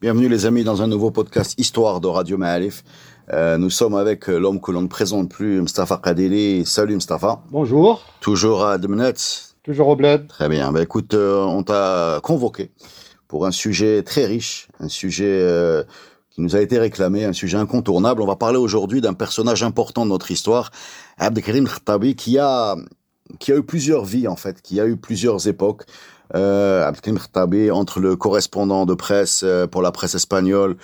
Bienvenue les amis dans un nouveau podcast Histoire de Radio Ma'alif. Euh, nous sommes avec euh, l'homme que l'on ne présente plus, Mustafa Kadeli. Salut Mustafa. Bonjour. Toujours à Dmenet. Toujours au bled. Très bien. Ben, écoute, euh, on t'a convoqué pour un sujet très riche, un sujet euh, qui nous a été réclamé, un sujet incontournable. On va parler aujourd'hui d'un personnage important de notre histoire, Abdelkrim Khattabi, qui a qui a eu plusieurs vies en fait, qui a eu plusieurs époques. Euh, Abdelkrim Khattabi, entre le correspondant de presse euh, pour la presse espagnole,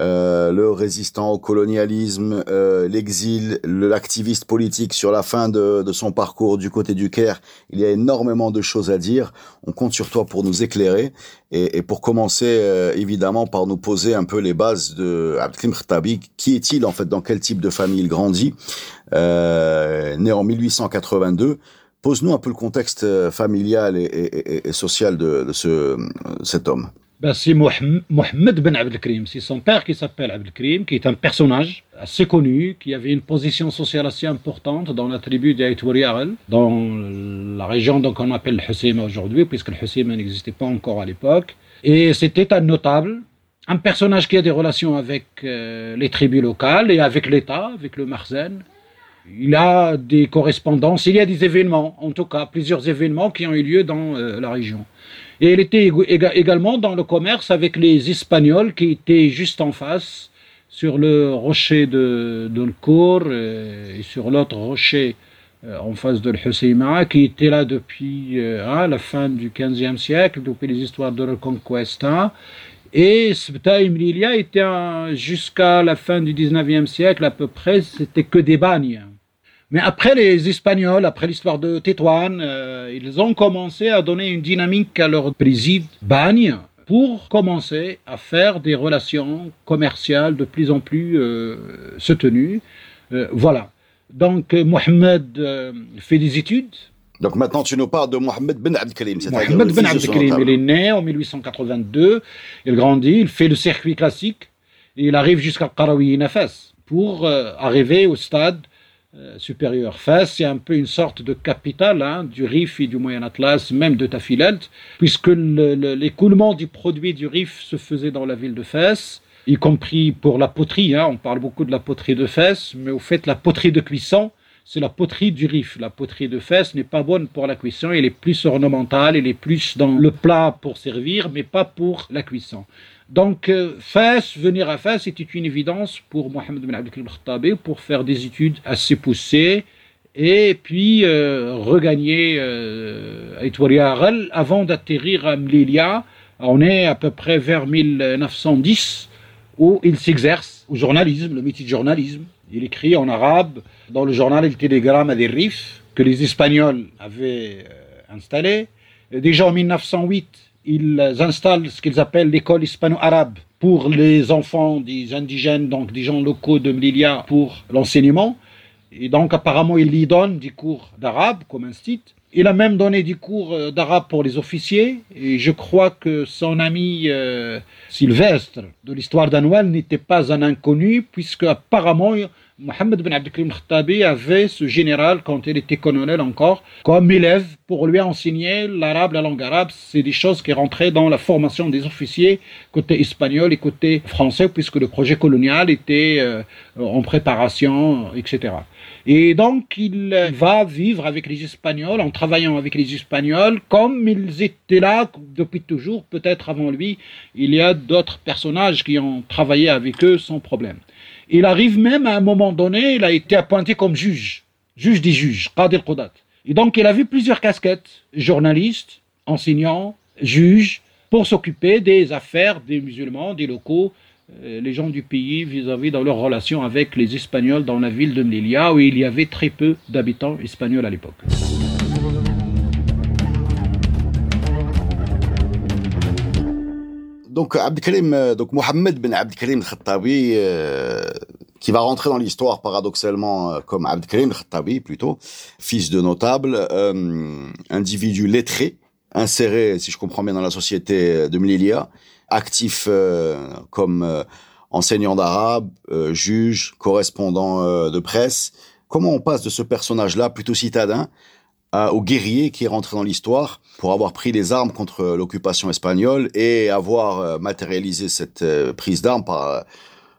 euh, le résistant au colonialisme, euh, l'exil, le- l'activiste politique sur la fin de, de son parcours du côté du Caire, il y a énormément de choses à dire. On compte sur toi pour nous éclairer et, et pour commencer euh, évidemment par nous poser un peu les bases de Abdelkrim Khattabi. Qui est-il en fait? Dans quel type de famille il grandit? Euh, Né en 1882. Pose-nous un peu le contexte euh, familial et, social de, ce, cet homme. Ben, c'est Mohamed Ben Abdelkrim. C'est son père qui s'appelle Abdelkrim, qui est un personnage assez connu, qui avait une position sociale assez importante dans la tribu des dans la région qu'on appelle le Husseima aujourd'hui, puisque le Husseima n'existait pas encore à l'époque. Et c'était un notable, un personnage qui a des relations avec euh, les tribus locales et avec l'État, avec le Marzen. Il a des correspondances, il y a des événements, en tout cas plusieurs événements qui ont eu lieu dans euh, la région. Et il était également dans le commerce avec les Espagnols qui étaient juste en face, sur le rocher de Dolcour euh, et sur l'autre rocher euh, en face de l'Husseima, qui était là depuis hein, la fin du XVe siècle, depuis les histoires de Reconquesta. Et Sbta et Mlilia était jusqu'à la fin du XIXe siècle à peu près, c'était que des bagnes. Mais après les Espagnols, après l'histoire de Tétouan, euh, ils ont commencé à donner une dynamique à leur préside bagne pour commencer à faire des relations commerciales de plus en plus euh, soutenues. Euh, voilà. Donc Mohamed fait des études. Donc maintenant, tu nous parles de Mohamed Ben Abdelkrim. c'est-à-dire Mohamed Ben notable. il est né en 1882, il grandit, il fait le circuit classique, et il arrive jusqu'à Qarawi Fès pour arriver au stade euh, supérieur. Fès, c'est un peu une sorte de capitale hein, du Rif et du Moyen Atlas, même de Tafilalt, puisque le- le- l'écoulement du produit du Rif se faisait dans la ville de Fès, y compris pour la poterie. hein. on parle beaucoup de la poterie de Fès, mais au fait, la poterie de cuisson, c'est la poterie du Rif. La poterie de Fès n'est pas bonne pour la cuisson, elle est plus ornementale, elle est plus dans le plat pour servir, mais pas pour la cuisson. Donc, euh, Fès, venir à Fès, c'était une évidence pour Mohamed Ben Abdelkrim Khattabi pour faire des études assez poussées et puis euh, regagner euh, avant d'atterrir à Mlilia. On est à peu près vers 1910 où il s'exerce au journalisme, le métier de journalisme. Il écrit en arabe dans le journal El Telegram des Rif que les Espagnols avaient euh, installé. Déjà en 1908, ils installent ce qu'ils appellent l'école hispano-arabe pour les enfants des indigènes, donc des gens locaux de Mlilia pour l'enseignement. Et donc apparemment, il y donne des cours d'arabe comme institut. Il a même donné des cours euh, d'arabe pour les officiers. Et je crois que son ami euh, Sylvestre de l'histoire d'Anoual n'était pas un inconnu, puisque apparemment Mohamed Ben Abdelkrim Khattabi avait ce général, quand il était colonel encore, comme élève pour lui enseigner l'arabe, la langue arabe. C'est des choses qui rentraient dans la formation des officiers côté espagnol et côté français, puisque le projet colonial était euh, en préparation, etc. Et donc, il euh, va vivre avec les Espagnols, en travaillant avec les Espagnols, comme ils étaient là depuis toujours, peut-être avant lui. Il y a d'autres personnages qui ont travaillé avec eux sans problème. Il arrive même à un moment donné, il a été appointé comme juge, juge des juges, Qadi al-Qudat. Et donc, il a vu plusieurs casquettes, journaliste, enseignant, juge, pour s'occuper des affaires des musulmans, des locaux, euh, les gens du pays vis-à-vis dans leur relation avec les Espagnols dans la ville de Melilla, où il y avait très peu d'habitants espagnols à l'époque. Donc, Abdelkarim, euh, donc Mohamed Ben Abdelkarim Khattabi, euh, qui va rentrer dans l'histoire paradoxalement euh, comme Abdelkarim Khattabi plutôt, fils de notable, euh, individu lettré, inséré, si je comprends bien, dans la société de Mlilia, actif euh, comme euh, enseignant d'arabe, juge, correspondant de presse. Comment on passe de ce personnage-là, plutôt citadin, au guerrier qui est rentré dans l'histoire pour avoir pris les armes contre l'occupation espagnole et avoir euh, matérialisé cette euh, prise d'armes par,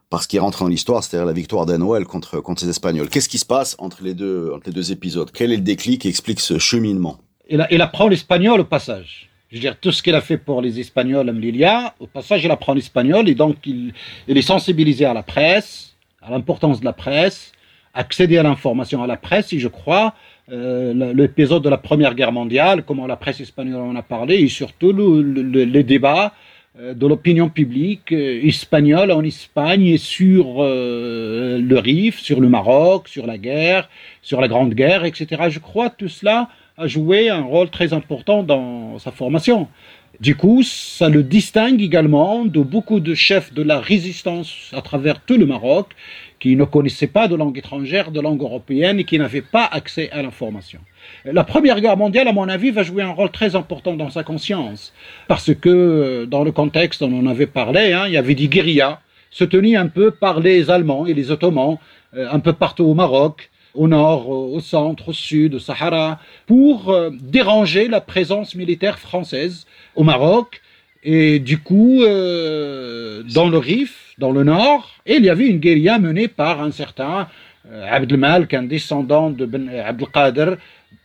par ce qui est rentré dans l'histoire, c'est-à-dire la victoire d'Anoël contre, contre les Espagnols. Qu'est-ce qui se passe entre les deux, entre les deux épisodes? Quel est le déclic qui explique ce cheminement? Il, apprend l'espagnol au passage. Je veux dire, tout ce qu'il a fait pour les Espagnols à Melilla, au passage, il apprend l'espagnol et donc il, il est sensibilisé à la presse, à l'importance de la presse, accéder à l'information à la presse, et je crois, euh, l'épisode de la Première Guerre mondiale, comment la presse espagnole en a parlé, et surtout le, le, les débats euh, de l'opinion publique euh, espagnole en Espagne et sur le Rif, sur le Maroc, sur la guerre, sur la Grande Guerre, etc. Je crois que tout cela a joué un rôle très important dans sa formation. Du coup, ça le distingue également de beaucoup de chefs de la résistance à travers tout le Maroc qui ne connaissaient pas de langue étrangère, de langue européenne et qui n'avaient pas accès à l'information. La Première Guerre mondiale, à mon avis, va jouer un rôle très important dans sa conscience, parce que dans le contexte, on en avait parlé, hein, il y avait des guérillas soutenues un peu par les Allemands et les Ottomans, euh, un peu partout au Maroc, au nord, au centre, au sud, au Sahara, pour euh, déranger la présence militaire française au Maroc. Et du coup, euh, dans le Rif, dans le nord, il y avait une guérilla menée par un certain euh, Abdelmalek, un descendant de ben Abdelkader,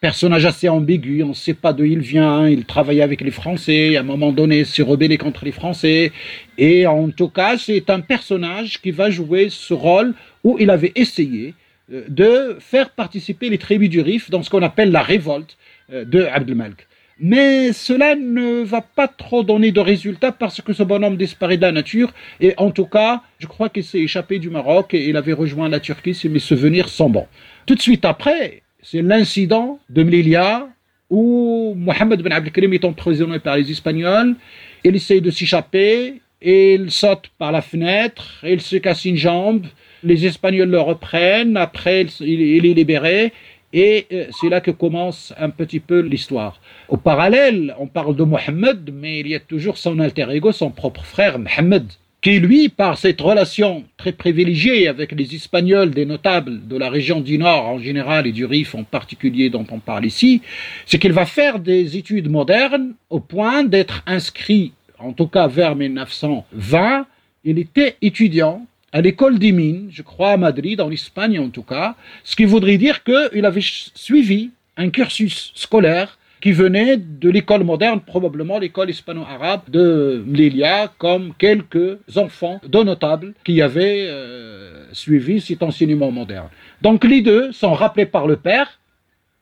personnage assez ambigu, on ne sait pas d'où il vient, il travaillait avec les Français, à un moment donné s'est rebellé contre les Français, et en tout cas c'est un personnage qui va jouer ce rôle où il avait essayé euh, de faire participer les tribus du Rif dans ce qu'on appelle la révolte euh, de Abdelmalek. Mais cela ne va pas trop donner de résultats parce que ce bonhomme disparaît de la nature. Et en tout cas, je crois qu'il s'est échappé du Maroc et il avait rejoint la Turquie si mes souvenirs sont bons. Tout de suite après, c'est l'incident de Mlilia où Mohamed Ben Abdelkrim est emprisonné par les Espagnols. Il essaye de s'échapper il saute par la fenêtre, il se casse une jambe. Les Espagnols le reprennent. Après, il est libéré. Et c'est là que commence un petit peu l'histoire. Au parallèle, on parle de Mohammed, mais il y a toujours son alter ego, son propre frère Mohammed, qui lui, par cette relation très privilégiée avec les Espagnols, des notables de la région du Nord en général et du Rif en particulier dont on parle ici, c'est qu'il va faire des études modernes au point d'être inscrit, en tout cas vers 1920, il était étudiant à l'école des mines, je crois à Madrid, en Espagne en tout cas, ce qui voudrait dire qu'il avait suivi un cursus scolaire qui venait de l'école moderne, probablement l'école hispano-arabe de Mlilia, comme quelques enfants de notables qui avaient euh, suivi cet enseignement moderne. Donc les deux sont rappelés par le père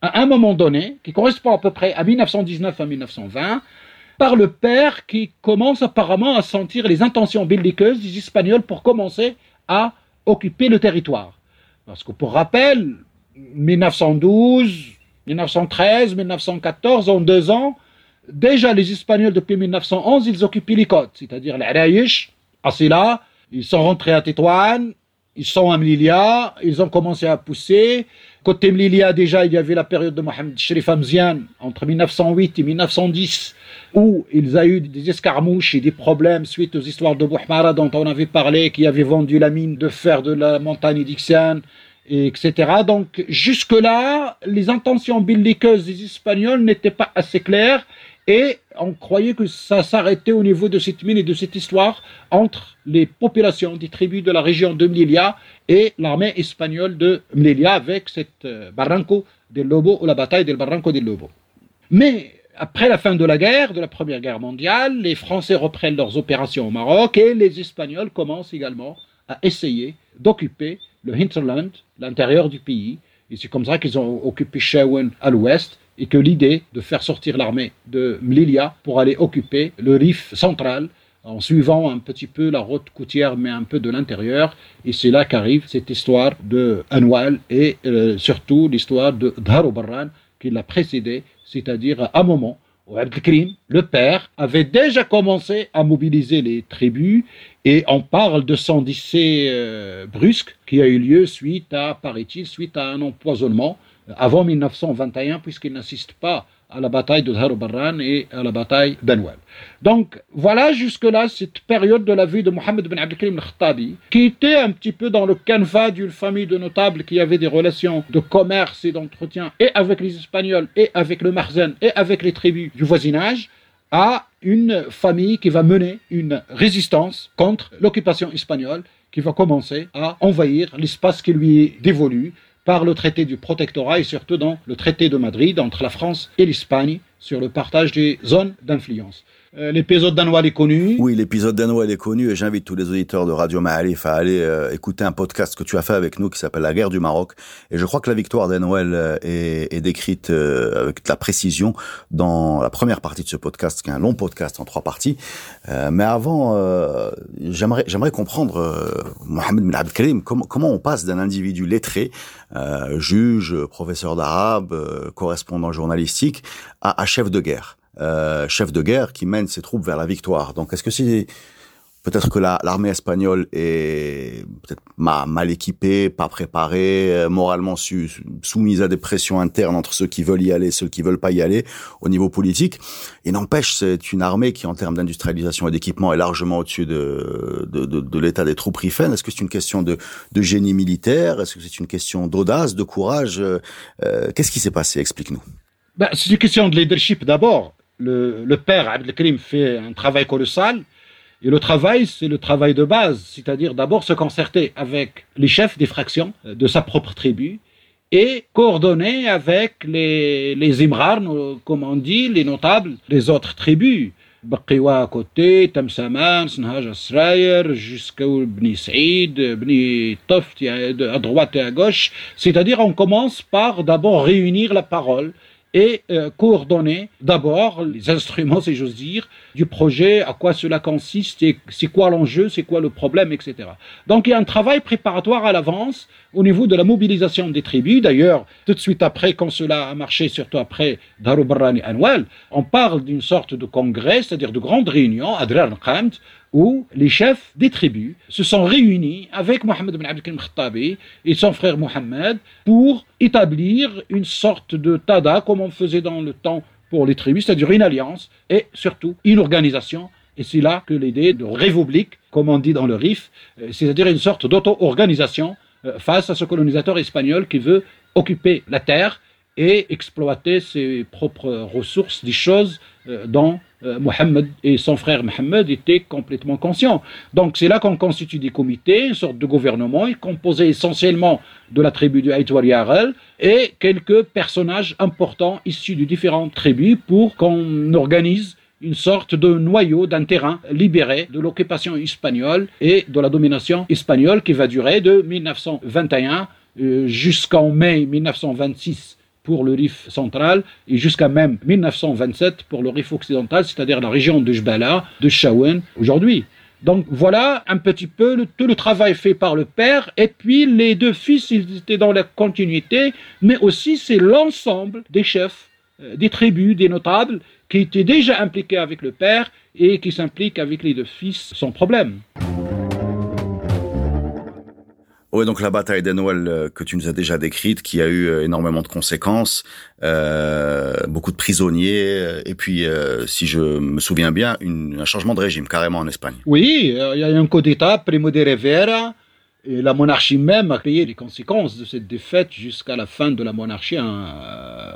à un moment donné, qui correspond à peu près à 1919 à 1920, par le père qui commence apparemment à sentir les intentions belliqueuses des Espagnols pour commencer à occuper le territoire. Parce que pour rappel, 1912, 1913, 1914, en deux ans, déjà les Espagnols depuis 1911, ils occupaient les côtes, c'est-à-dire l'Araïch, Asila, ils sont rentrés à Tétouane, ils sont à Mlilia, ils ont commencé à pousser. Côté Mlilia, déjà, il y avait la période de Mohamed Sherif Hamzian, entre 1908 et 1910, où ils ont eu des escarmouches et des problèmes suite aux histoires de Bouhmara dont on avait parlé, qui avait vendu la mine de fer de la montagne d'Ixian, etc. Donc, jusque-là, les intentions belliqueuses des Espagnols n'étaient pas assez claires et on croyait que ça s'arrêtait au niveau de cette mine et de cette histoire entre les populations des tribus de la région de Mlilia et l'armée espagnole de Mlilia avec cette Barranco del Lobo ou la bataille del Barranco del Lobo. Mais après la fin de la guerre, de la Première Guerre mondiale, les Français reprennent leurs opérations au Maroc et les Espagnols commencent également à essayer d'occuper le hinterland, l'intérieur du pays. Et c'est comme ça qu'ils ont occupé Shewen à l'ouest et que l'idée de faire sortir l'armée de Mlilia pour aller occuper le Rif central en suivant un petit peu la route côtière mais un peu de l'intérieur. Et c'est là qu'arrive cette histoire de Anwal et euh, surtout l'histoire de Dharo Barran qui l'a précédé c'est-à-dire à un moment Abdelkrim, le père, avait déjà commencé à mobiliser les tribus. Et on parle de son décès euh, brusque qui a eu lieu suite à, paraît-il, suite à un empoisonnement avant 1921 puisqu'il n'assiste pas à la bataille de Dharubarran et à la bataille d'Anwab. Donc voilà jusque-là cette période de la vie de Mohammed bin Abdelkrim al-Khattabi, qui était un petit peu dans le canevas d'une famille de notables qui avait des relations de commerce et d'entretien et avec les Espagnols et avec le Marzen et avec les tribus du voisinage, à une famille qui va mener une résistance contre l'occupation espagnole qui va commencer à envahir l'espace qui lui est dévolu par le traité du protectorat et surtout dans le traité de Madrid entre la France et l'Espagne sur le partage des zones d'influence. Euh, l'épisode d'Anoual est connu. Oui, l'épisode d'Anoual est connu et j'invite tous les auditeurs de Radio Ma'alif à aller euh, écouter un podcast que tu as fait avec nous qui s'appelle La guerre du Maroc. Et je crois que la victoire d'Anoual euh, est, est, décrite avec de la précision dans la première partie de ce podcast, qui est un long podcast en trois parties. mais avant, j'aimerais j'aimerais comprendre, Mohamed Abdelkrim, comment, comment on passe d'un individu lettré, juge, professeur d'arabe, correspondant journalistique, à, à chef de guerre? Euh, chef de guerre qui mène ses troupes vers la victoire. Donc, est-ce que c'est peut-être que l'armée espagnole est peut-être mal, équipée, pas préparée, euh, moralement soumise à des pressions internes entre ceux qui veulent y aller, ceux qui veulent pas y aller au niveau politique? Et n'empêche, c'est une armée qui, en termes d'industrialisation et d'équipement, est largement au-dessus de, de, de, de l'état des troupes rifaines. Est-ce que c'est une question de, de génie militaire? Est-ce que c'est une question d'audace, de courage? Euh, Qu'est-ce qui s'est passé? Explique-nous. Ben, c'est une question de leadership d'abord le, père Abdelkrim fait un travail colossal. Et le travail, c'est le travail de base, c'est-à-dire d'abord se concerter avec les chefs des fractions euh, de sa propre tribu et coordonner avec les, les comme on dit, les notables des autres tribus. Baqiwa à côté, Tamsaman, Snhaj Asrayer, jusqu'au Bni Saïd, Bni Toft à droite et à gauche. C'est-à-dire on commence par d'abord réunir la parole et euh, coordonner d'abord les instruments, si j'ose dire, du projet, à quoi cela consiste, c'est quoi l'enjeu, c'est quoi le problème, etc. Donc il y a un travail préparatoire à l'avance au niveau de la mobilisation des tribus. D'ailleurs, tout de suite après, quand cela a marché, surtout après Darubarani Anwal, on parle d'une sorte de congrès, c'est-à-dire de grande réunion à Drar où les chefs des tribus se sont réunis avec Mohamed bin Abdelkrim Khattabi et son frère Mohamed pour établir une sorte de tada comme on faisait dans le temps pour les tribus, c'est-à-dire une alliance et surtout une organisation. Et c'est là que l'idée de république, comme on dit dans le RIF, euh, c'est-à-dire une sorte d'auto-organisation euh, face à ce colonisateur espagnol qui veut occuper la terre et exploiter ses propres ressources, des choses euh, dont euh, Mohammed et son frère Mohammed étaient complètement conscients. Donc c'est là qu'on constitue des comités, une sorte de gouvernement, composé essentiellement de la tribu du Aïtwar Yarel et quelques personnages importants issus de différentes tribus pour qu'on organise une sorte de noyau d'un terrain libéré de l'occupation espagnole et de la domination espagnole qui va durer de 1921 euh, jusqu'en mai 1926 pour le Rif central et jusqu'à même 1927 pour le Rif occidental, c'est-à-dire la région de Jbala, de Shawen aujourd'hui. Donc voilà un petit peu tout le travail fait par le père et puis les deux fils, ils étaient dans la continuité, mais aussi c'est l'ensemble des chefs, euh, des tribus, des notables qui étaient déjà impliqués avec le père et qui s'impliquent avec les deux fils sans problème. Oui, donc la bataille des Noël euh, que tu nous as déjà décrite, qui a eu euh, énormément de conséquences, euh, beaucoup de prisonniers, et puis, si je me souviens bien, un changement de régime carrément en Espagne. Oui, il y a eu un coup d'État, Primo de Rivera, et la monarchie même a payé les conséquences de cette défaite jusqu'à la fin de la monarchie, hein,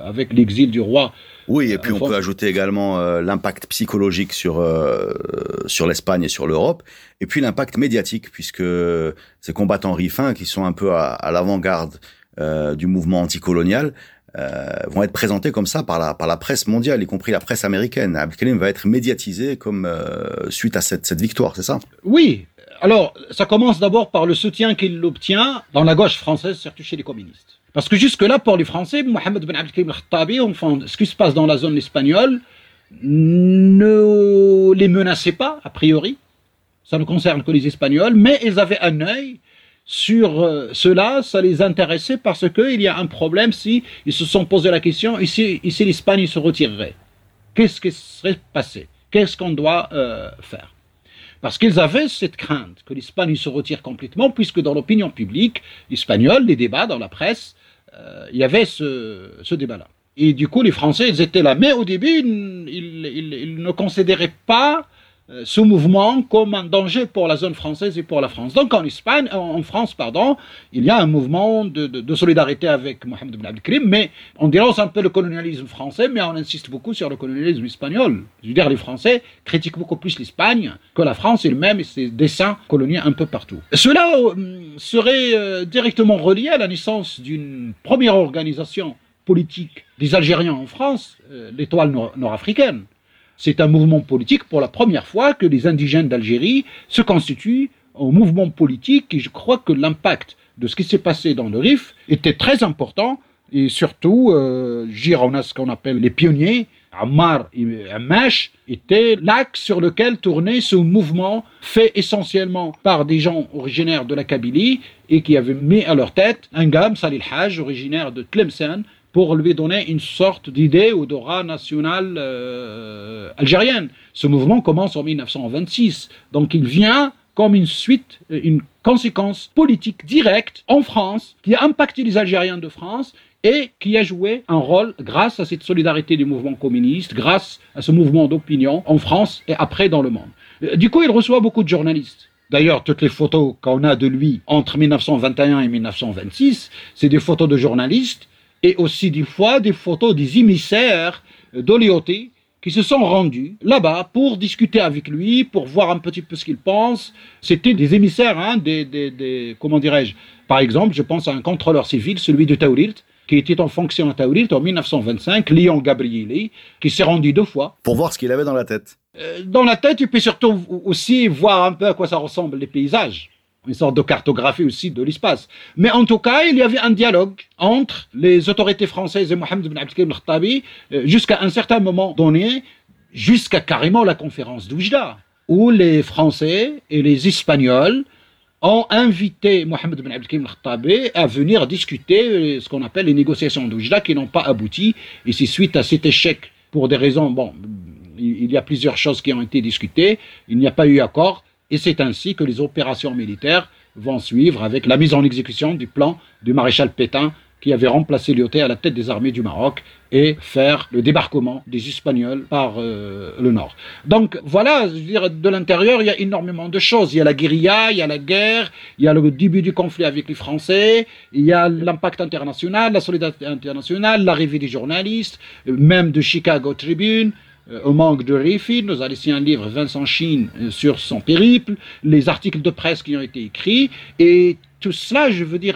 avec l'exil du roi oui, et puis on peut ajouter également euh, l'impact psychologique sur euh, sur l'Espagne et sur l'Europe, et puis l'impact médiatique, puisque ces combattants rifins qui sont un peu à, à l'avant-garde euh, du mouvement anticolonial euh, vont être présentés comme ça par la par la presse mondiale, y compris la presse américaine. Abdelkrim va être médiatisé comme euh, suite à cette cette victoire, c'est ça? Oui. Alors, ça commence d'abord par le soutien qu'il obtient dans la gauche française, surtout chez les communistes. Parce que jusque-là, pour les Français, Mohamed Ben Abdelkrim al-Khattabi, enfin, ce qui se passe dans la zone espagnole, ne les menaçait pas, a priori. Ça ne concerne que les Espagnols, mais ils avaient un œil sur euh, cela, ça les intéressait parce qu'il y a un problème si ils se sont posé la question, ici, ici l'Espagne se retirerait. qu'est-ce qui serait passé? Qu'est-ce qu'on doit euh, faire? Parce qu'ils avaient cette crainte que l'Espagne se retire complètement, puisque dans l'opinion publique espagnole, les débats dans la presse, il y avait ce, ce débat-là. Et du coup, les Français, ils étaient là. Mais au début, ils, ils, ils ne considéraient pas euh, ce mouvement comme un danger pour la zone française et pour la France. Donc en Espagne, en France, pardon, il y a un mouvement de, de, solidarité avec Mohamed Ben Abdelkrim, mais on dénonce un peu le colonialisme français, mais on insiste beaucoup sur le colonialisme espagnol. Je veux dire, les Français critiquent beaucoup plus l'Espagne que la France elle-même et ses dessins coloniaux un peu partout. Cela euh, serait euh, directement relié à la naissance d'une première organisation politique des Algériens en France, l'étoile nord-africaine. C'est un mouvement politique pour la première fois que les indigènes d'Algérie se constituent en mouvement politique et je crois que l'impact de ce qui s'est passé dans le RIF était très important et surtout, euh, on a ce qu'on appelle les pionniers, Ammar et Amash était l'axe sur lequel tournait ce mouvement fait essentiellement par des gens originaires de la Kabylie et qui avaient mis à leur tête un gamme, Salil Haj, originaire de Tlemcen, pour lui donner une sorte d'idée ou d'aura nationale euh, algérienne. Ce mouvement commence en 1926, donc il vient comme une suite, une conséquence politique directe en France qui a impacté les Algériens de France et qui a joué un rôle grâce à cette solidarité du mouvement communiste, grâce à ce mouvement d'opinion en France et après dans le monde. Euh, du coup, il reçoit beaucoup de journalistes. D'ailleurs, toutes les photos qu'on a de lui entre 1921 et 1926, c'est des photos de journalistes et aussi des fois des photos des émissaires d'Olioté qui se sont rendus là-bas pour discuter avec lui, pour voir un petit peu ce qu'il pense. C'était des émissaires, hein, des, des, des comment dirais-je? Par exemple, je pense à un contrôleur civil, celui de Taurilt, qui était en fonction à Taurilt en 1925, Léon Gabrieli, qui s'est rendu deux fois. Pour voir ce qu'il avait dans la tête. Euh, dans la tête, tu peux surtout aussi voir un peu à quoi ça ressemble les paysages une sorte de cartographie aussi de l'espace. Mais en tout cas, il y avait un dialogue entre les autorités françaises et Mohamed Ben Abdelkrim al-Khattabi euh, jusqu'à un certain moment donné, jusqu'à carrément la conférence d'Oujda, où les Français et les Espagnols ont invité Mohamed Ben Abdelkrim al-Khattabi à venir discuter euh, ce qu'on appelle les négociations d'Oujda qui n'ont pas abouti. Et c'est suite à cet échec, pour des raisons, bon, il y a plusieurs choses qui ont été discutées, il n'y a pas eu accord, et c'est ainsi que les opérations militaires vont suivre avec la mise en exécution du plan du maréchal Pétain qui avait remplacé Lyoté à la tête des armées du Maroc et faire le débarquement des Espagnols par euh, le nord. Donc voilà, je veux dire, de l'intérieur, il y a énormément de choses. Il y a la guérilla, il y a la guerre, il y a le début du conflit avec les Français, il y a l'impact international, la solidarité internationale, l'arrivée des journalistes, même de Chicago Tribune, euh, au manque de Rifi, nous a laissé un livre, Vincent Chine, euh, sur son périple, les articles de presse qui ont été écrits, et tout cela, je veux dire,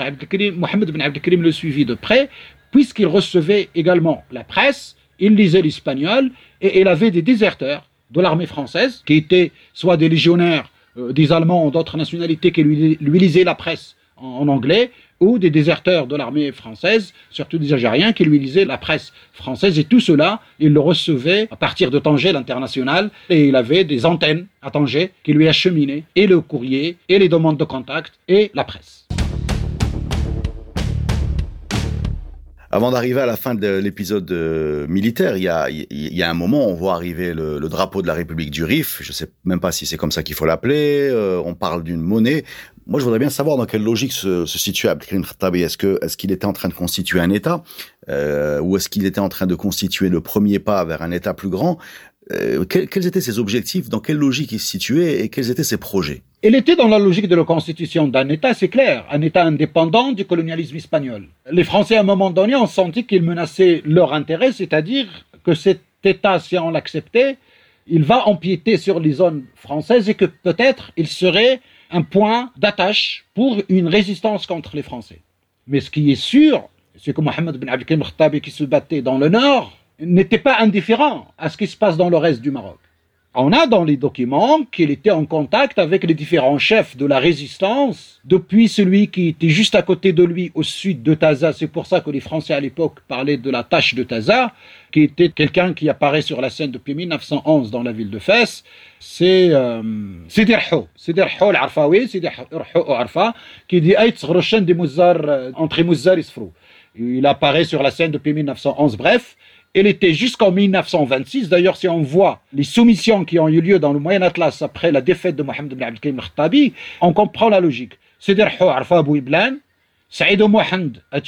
Mohamed Ben Abdelkrim le suivit de près, puisqu'il recevait également la presse, il lisait l'espagnol, et il avait des déserteurs de l'armée française, qui étaient soit des légionnaires, euh, des Allemands ou d'autres nationalités qui lui, lui lisaient la presse en anglais, ou des déserteurs de l'armée française, surtout des Algériens, qui lui lisaient la presse française. Et tout cela, il le recevait à partir de Tanger, l'international, et il avait des antennes à Tanger qui lui acheminaient et le courrier, et les demandes de contact, et la presse. Avant d'arriver à la fin de l'épisode euh, militaire, il y, a, un moment, on voit arriver le, drapeau de la République du Rif. Je sais même pas si c'est comme ça qu'il faut l'appeler. Euh, on parle d'une monnaie. Moi, je voudrais bien savoir dans quelle logique se, se situe Abdelkrim Khattabi. Est-ce que est-ce qu'il était en train de constituer un État euh, ou est-ce qu'il était en train de constituer le premier pas vers un État plus grand? Euh, quels, quels, étaient ses objectifs? Dans quelle logique il se situait? Et quels étaient ses projets? Il était dans la logique de la constitution d'un État, c'est clair, un État indépendant du colonialisme espagnol. Les Français, à un moment donné, ont senti qu'ils menaçaient leur intérêt, c'est-à-dire que cet État, si on l'acceptait, il va empiéter sur les zones françaises et que peut-être il serait un point d'attache pour une résistance contre les Français. Mais ce qui est sûr, c'est que Mohamed Ben Abdelkrim Khattabi qui se battait dans le nord n'était pas indifférent à ce qui se passe dans le reste du Maroc. On a dans les documents qu'il était en contact avec les différents chefs de la résistance, depuis celui qui était juste à côté de lui au sud de Taza. C'est pour ça que les Français à l'époque parlaient de la tâche de Taza, qui était quelqu'un qui apparaît sur la scène depuis 1911 dans la ville de Fès. C'est euh, Sidi Rho, Sidi Rho l'Arfawi, Sidi Rho Arfa, qui dit Aït des Mouzar, entre Mouzar et Sfrou. Il apparaît sur la scène depuis 1911. Bref, Elle était jusqu'en 1926. D'ailleurs, si on voit les soumissions qui ont eu lieu dans le Moyen Atlas après la défaite de Mohamed ibn Abdelkrim al-Khattabi, on comprend la logique. C'est-à-dire, Arfa Iblan, Saïd Mohand a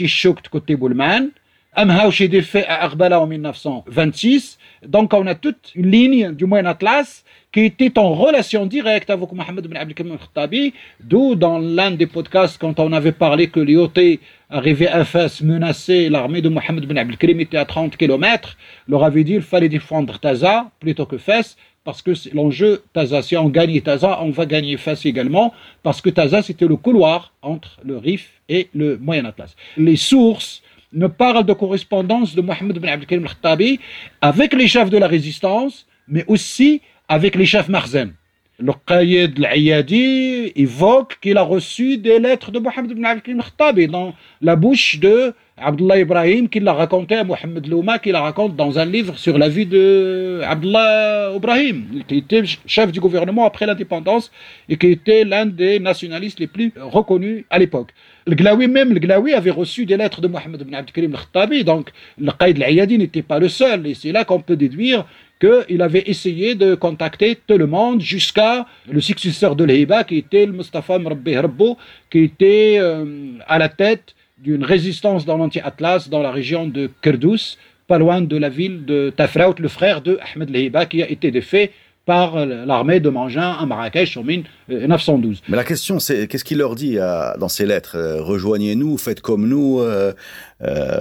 côté Boulman, Amhaouchi défait à Arbala en 1926. Donc, on a toute une ligne du Moyen Atlas qui était en relation directe avec Mohamed ibn Abdelkrim al-Khattabi, d'où dans l'un des podcasts, quand on avait parlé que l'IOT arrivait à Fès, menacer l'armée de Mohamed ibn Abdelkrim était à 30 km, leur avait dit qu'il fallait défendre Taza plutôt que Fès, parce que l'enjeu Taza, si on gagne Taza, on va gagner Fès également, parce que Taza c'était le couloir entre le Rif et le Moyen Atlas. Les sources ne parlent de correspondance de Mohamed ibn Abdelkrim al-Khattabi avec les chefs de la résistance, mais aussi avec les chefs marzen. Le Qayyid al-Ayadi évoque qu'il a reçu des lettres de Mohamed ibn al-Khattabi dans la bouche de Abdullah Ibrahim qui l'a raconté à Mohamed Louma qui la raconte dans un livre sur la vie de Abdullah Ibrahim qui était chef du gouvernement après l'indépendance et qui était l'un des nationalistes les plus reconnus à l'époque. Le Glaoui même, le Glaoui avait reçu des lettres de Mohamed ibn Abdelkrim al-Khattabi, donc le Qaïd al-Ayadi n'était pas le seul, et c'est là qu'on peut déduire qu'il avait essayé de contacter tout le monde jusqu'à le successeur de l'Hiba, qui était le Mustafa Mrabbi Rabbo, qui était euh, à la tête d'une résistance dans l'anti-Atlas dans la région de Kerdous, pas loin de la ville de Tafraout, le frère de Ahmed Lehiba, qui a été défait par l'armée de Mangin à Marrakech en 1912. Mais la question, c'est qu'est-ce qu'il leur dit dans ces lettres euh, Rejoignez-nous, faites comme nous. Euh, euh,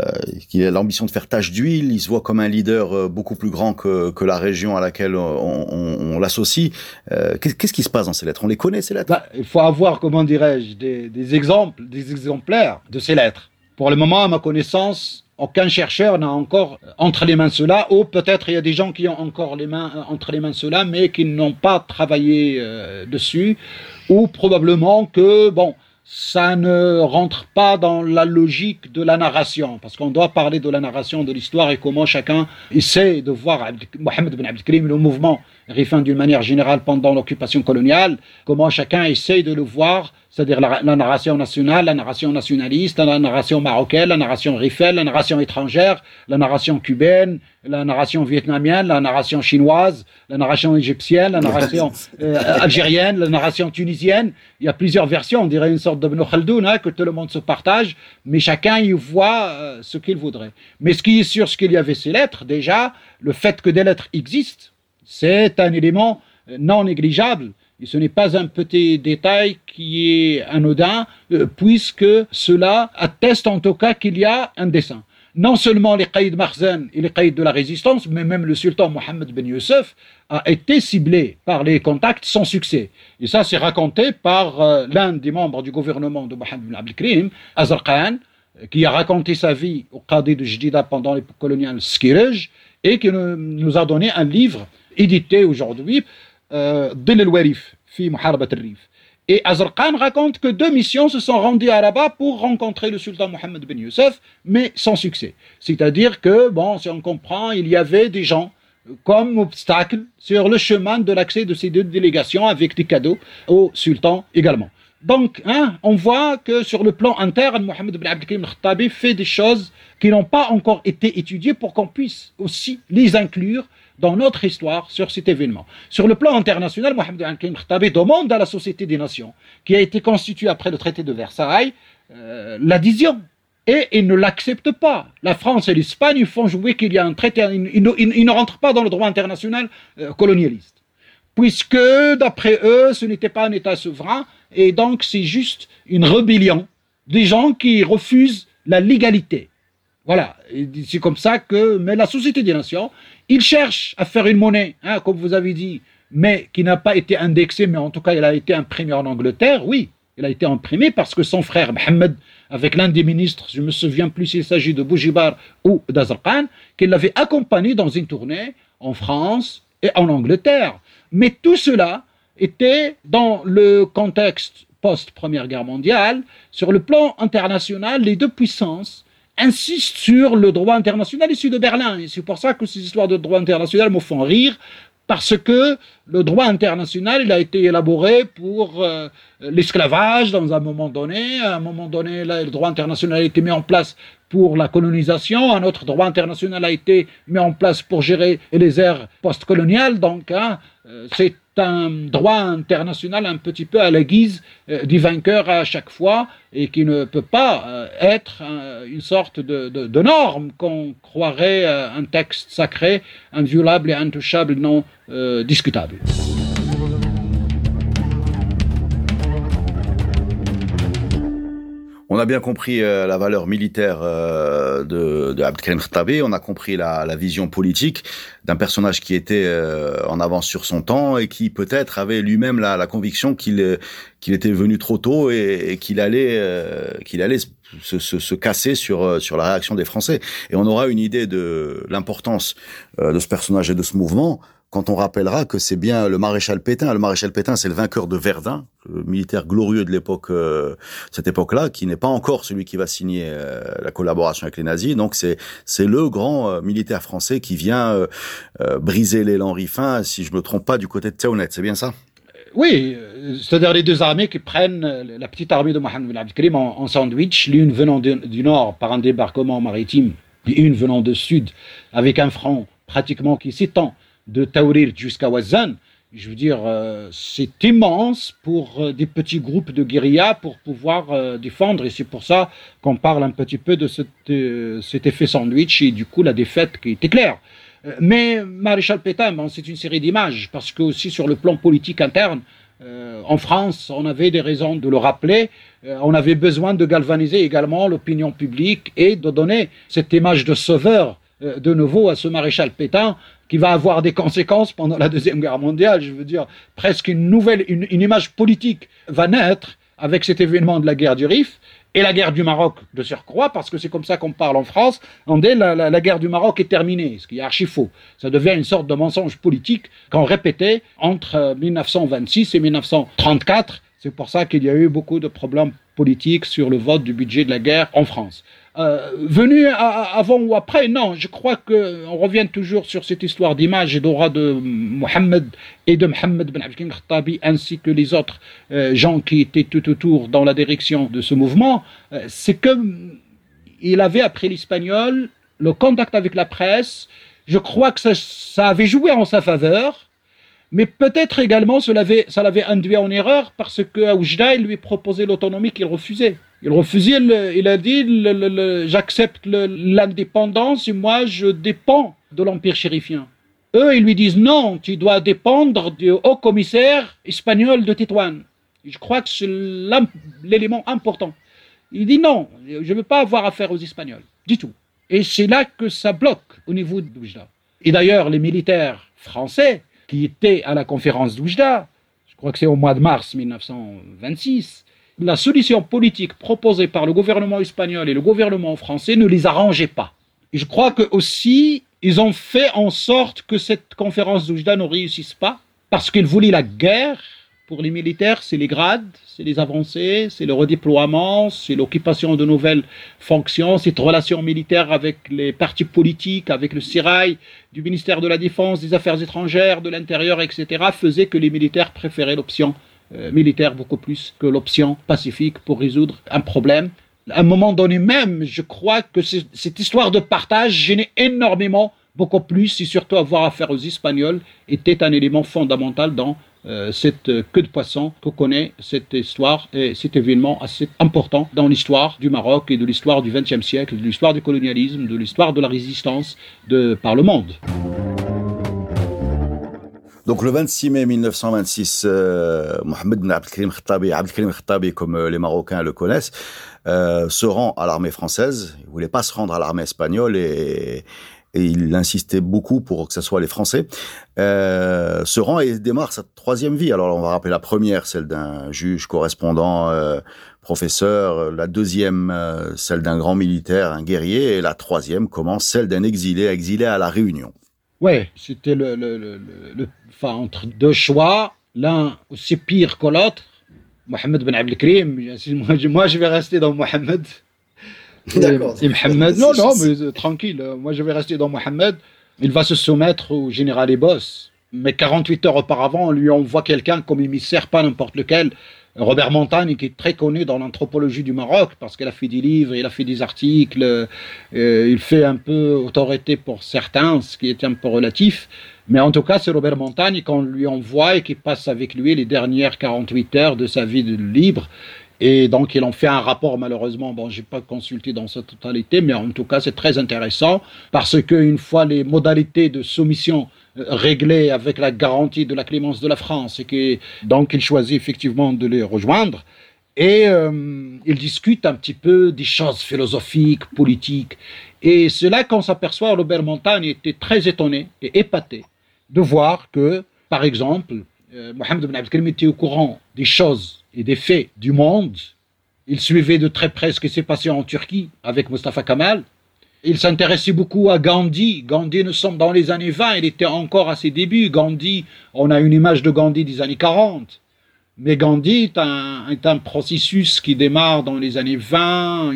il a l'ambition de faire tache d'huile. Il se voit comme un leader euh, beaucoup plus grand que, que la région à laquelle on, on, l'associe. qu'est-ce qui se passe dans ces lettres? On les connaît ces lettres? Bah, Il faut avoir, comment dirais-je, des, des exemples, des exemplaires de ces lettres. Pour le moment, à ma connaissance, aucun chercheur n'a encore entre les mains cela, ou peut-être il y a des gens qui ont encore les mains, euh, entre les mains cela, mais qui n'ont pas travaillé euh, dessus, ou probablement que, bon, ça ne rentre pas dans la logique de la narration, parce qu'on doit parler de la narration de l'histoire et comment chacun essaie de voir Mohamed Ben Abdelkrim, le mouvement Rifin d'une manière générale pendant l'occupation coloniale, comment chacun essaie de le voir c'est-à-dire la, narration nationale, la narration nationaliste, la narration marocaine, la narration rifel, la narration étrangère, la narration cubaine, la narration vietnamienne, la narration chinoise, la narration égyptienne, la narration euh, algérienne, la narration tunisienne. Il y a plusieurs versions, on dirait une sorte de Ibn hein, que tout le monde se partage, mais chacun y voit euh, ce qu'il voudrait. Mais ce qui est sûr, ce qu'il y avait ces lettres, déjà, le fait que des lettres existent, c'est un élément euh, non négligeable et ce n'est pas un petit détail qui est anodin, euh, puisque cela atteste en tout cas qu'il y a un dessin. Non seulement les Qaïd Marzen et les Qaïd de la résistance, mais même le sultan Mohammed Ben Youssef a été ciblé par les contacts sans succès. Et ça, c'est raconté par euh, l'un des membres du gouvernement de Mohammed Ben Abdelkrim, Azar Khan, qui a raconté sa vie au Qadi de Jdida pendant l'époque coloniale Skirej, et qui nous a donné un livre édité aujourd'hui Dil el-Warif, fi Muharabat al-Rif. Et Azar Khan raconte que deux missions se sont rendues à Rabat pour rencontrer le sultan Mohammed Ben Youssef, mais sans succès. C'est-à-dire que, bon, si on comprend, il y avait des gens comme obstacle sur le chemin de l'accès de ces deux délégations avec des cadeaux au sultan également. Donc, hein, on voit que sur le plan interne, Mohamed Ben Abdelkrim Khattabi fait des choses qui n'ont pas encore été étudiées pour qu'on puisse aussi les inclure dans notre histoire sur cet événement. Sur le plan international, Mohamed Khattabi demande à la Société des Nations, qui a été constituée après le traité de Versailles, euh, l'adhésion. Et ils ne l'acceptent pas. La France et l'Espagne font jouer qu'il y a un traité, ils, ne rentrent pas dans le droit international euh, colonialiste. Puisque, d'après eux, ce n'était pas un État souverain, et donc c'est juste une rébellion des gens qui refusent la légalité. Voilà, c'est comme ça que, mais la Société des Nations, ils cherchent à faire une monnaie, hein, comme vous avez dit, mais qui n'a pas été indexée, mais en tout cas, elle a été imprimée en Angleterre, oui, elle a été imprimée parce que son frère Mohamed, avec l'un des ministres, je me souviens plus s'il s'agit de Boujibar ou d'Azarqan, qu'il l'avait accompagné dans une tournée en France et en Angleterre. Mais tout cela était dans le contexte post-première guerre mondiale, sur le plan international, les deux puissances insiste sur le droit international issu de Berlin. Et c'est pour ça que ces histoires de droit international me font rire, parce que le droit international il a été élaboré pour euh, l'esclavage dans un moment donné. À un moment donné, le droit international a été mis en place pour la colonisation. Un autre droit international a été mis en place pour gérer les aires postcoloniales. Donc, hein, euh, c'est un droit international un petit peu à la guise euh, du vainqueur à chaque fois et qui ne peut pas euh, être une sorte de norme qu'on croirait un texte sacré, inviolable et intouchable, non discutable. On a bien compris euh, la valeur militaire euh, de, de Abdelkrim Khattabi, on a compris la, la vision politique d'un personnage qui était euh, en avance sur son temps et qui peut-être avait lui-même la, la, conviction qu'il était venu trop tôt et, et qu'il allait qu'il allait se, se, se, casser sur sur la réaction des Français. Et on aura une idée de l'importance de ce personnage et de ce mouvement quand on rappellera que c'est bien le maréchal Pétain. Le maréchal Pétain, c'est le vainqueur de Verdun, le militaire glorieux de l'époque, euh, cette époque-là, qui n'est pas encore celui qui va signer euh, la collaboration avec les nazis. Donc c'est c'est le grand euh, militaire français qui vient briser l'élan rifin, si je me trompe pas, du côté de Théonet. C'est bien ça? Oui, c'est-à-dire les deux armées qui prennent la petite armée de Mohamed Abdelkrim en, en sandwich, l'une venant du nord par un débarquement maritime, et une venant du sud avec un front pratiquement qui s'étend de Taourir jusqu'à Wazan, je veux dire, euh, c'est immense pour euh, des petits groupes de guérilla pour pouvoir euh, défendre. Et c'est pour ça qu'on parle un petit peu de cet, cet, effet sandwich et du coup la défaite qui était claire. mais Maréchal Pétain, bon, c'est une série d'images parce que aussi sur le plan politique interne, en France, on avait des raisons de le rappeler. on avait besoin de galvaniser également l'opinion publique et de donner cette image de sauveur de nouveau à ce maréchal Pétain qui va avoir des conséquences pendant la Deuxième Guerre mondiale. Je veux dire, presque une nouvelle, une, image politique va naître avec cet événement de la guerre du Rif et la guerre du Maroc de surcroît, parce que c'est comme ça qu'on parle en France. On dit la, la, la, guerre du Maroc est terminée, ce qui est archi faux. Ça devient une sorte de mensonge politique qu'on répétait entre 1926 et 1934. C'est pour ça qu'il y a eu beaucoup de problèmes politiques sur le vote du budget de la guerre en France. Euh, venu avant ou après, non, je crois que on revient toujours sur cette histoire d'image et d'aura de Mohammed et de Mohammed Ben Abdelkrim Khattabi ainsi que les autres euh, gens qui étaient tout autour dans la direction de ce mouvement, euh, c'est que il avait appris l'espagnol, le contact avec la presse, je crois que ça, avait joué en sa faveur, mais peut-être également ça l'avait induit en erreur parce que Oujda, il lui proposait l'autonomie qu'il refusait. Il refusait, il a dit j'accepte l'indépendance et moi je dépends de l'empire chérifien. Eux, ils lui disent non, tu dois dépendre du haut commissaire espagnol de Tétouan. Je crois que c'est l'élément important. Il dit non, je ne veux pas avoir affaire aux Espagnols, du tout. Et c'est là que ça bloque au niveau de Oujda. Et d'ailleurs, les militaires français qui étaient à la conférence d'Oujda, je crois que c'est au mois de mars 1926, la solution politique proposée par le gouvernement espagnol et le gouvernement français ne les arrangeait pas. Et je crois que aussi, ils ont fait en sorte que cette conférence d'Oujda ne réussisse pas, parce qu'ils voulaient la guerre. Pour les militaires, c'est les grades, c'est les avancées, c'est le redéploiement, c'est l'occupation de nouvelles fonctions, cette relation militaire avec les partis politiques, avec le sérail du ministère de la Défense, des Affaires étrangères, de l'Intérieur, etc., faisait que les militaires préféraient l'option militaire beaucoup plus que l'option pacifique pour résoudre un problème. À un moment donné même, je crois que cette histoire de partage gênait énormément, beaucoup plus, et surtout avoir affaire aux Espagnols, était un élément fondamental dans euh, cette queue de poisson que connaît cette histoire et cet événement assez important dans l'histoire du Maroc et de l'histoire du XXe siècle, de l'histoire du colonialisme, de l'histoire de la résistance de, par le monde. Donc le 26 mai 1926, euh, Mohamed Abdelkrim Khattabi, Abdelkrim Khattabi comme euh, les Marocains le connaissent, euh, se rend à l'armée française. Il voulait pas se rendre à l'armée espagnole et, et, il insistait beaucoup pour que ce soit les Français. Euh, se rend et démarre sa troisième vie. Alors on va rappeler la première, celle d'un juge correspondant. Euh, professeur, la deuxième, celle d'un grand militaire, un guerrier, et la troisième commence celle d'un exilé, exilé à la Réunion. Ouais, c'était le, le, le, le, enfin, entre deux choix, l'un aussi pire que l'autre. Mohamed Ben Abdelkrim, moi, moi je vais rester dans Mohamed. D'accord. Et Mohamed, non, non, mais tranquille, moi je vais rester dans Mohamed. Il va se soumettre au général Ebos, Mais 48 heures auparavant, on lui envoie quelqu'un comme émissaire, pas n'importe lequel, Robert Montagne, qui est très connu dans l'anthropologie du Maroc, parce qu'il a fait des livres, il a fait des articles, euh, il fait un peu autorité pour certains, ce qui est un peu relatif. Mais en tout cas, c'est Robert Montagne qu'on lui envoie et qui passe avec lui les dernières 48 heures de sa vie libre. Et donc, il en fait un rapport, malheureusement. Bon, j'ai pas consulté dans sa totalité, mais en tout cas, c'est très intéressant parce qu'une fois les modalités de soumission réglé avec la garantie de la clémence de la France et que donc il choisit effectivement de les rejoindre. Et euh, il discute un petit peu des choses philosophiques, politiques. Et c'est là qu'on s'aperçoit Robert Montagne était très étonné et épaté de voir que par exemple euh, Mohamed Ben Abdelkrim était au courant des choses et des faits du monde. Il suivait de très près ce qui s'est passé en Turquie avec Mustafa Kamal il s'intéressait beaucoup à Gandhi. Gandhi, nous sommes dans les années 20, il était encore à ses débuts. Gandhi, on a une image de Gandhi des années 40. Mais Gandhi est un, est un processus qui démarre dans les années 20,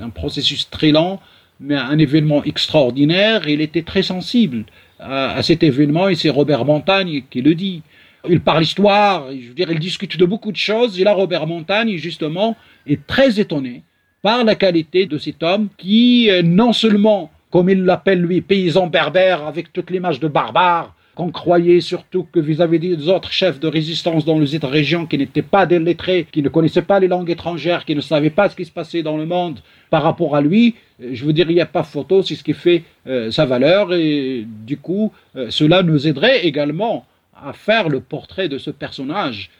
un processus très lent, mais un événement extraordinaire. Il était très sensible à, à cet événement et c'est Robert Montagne qui le dit. Il parle histoire, je veux dire, il discute de beaucoup de choses. Et là, Robert Montagne, justement, est très étonné par la qualité de cet homme qui, euh, non seulement, comme il l'appelle lui, paysan berbère avec toute l'image de barbare, qu'on croyait surtout que vis-à-vis des autres chefs de résistance dans les autres régions qui n'étaient pas des lettrés, qui ne connaissaient pas les langues étrangères, qui ne savaient pas ce qui se passait dans le monde par rapport à lui, euh, je veux dire, il n'y a pas photo, c'est ce qui fait euh, sa valeur et du coup, cela nous aiderait également à faire le portrait de ce personnage,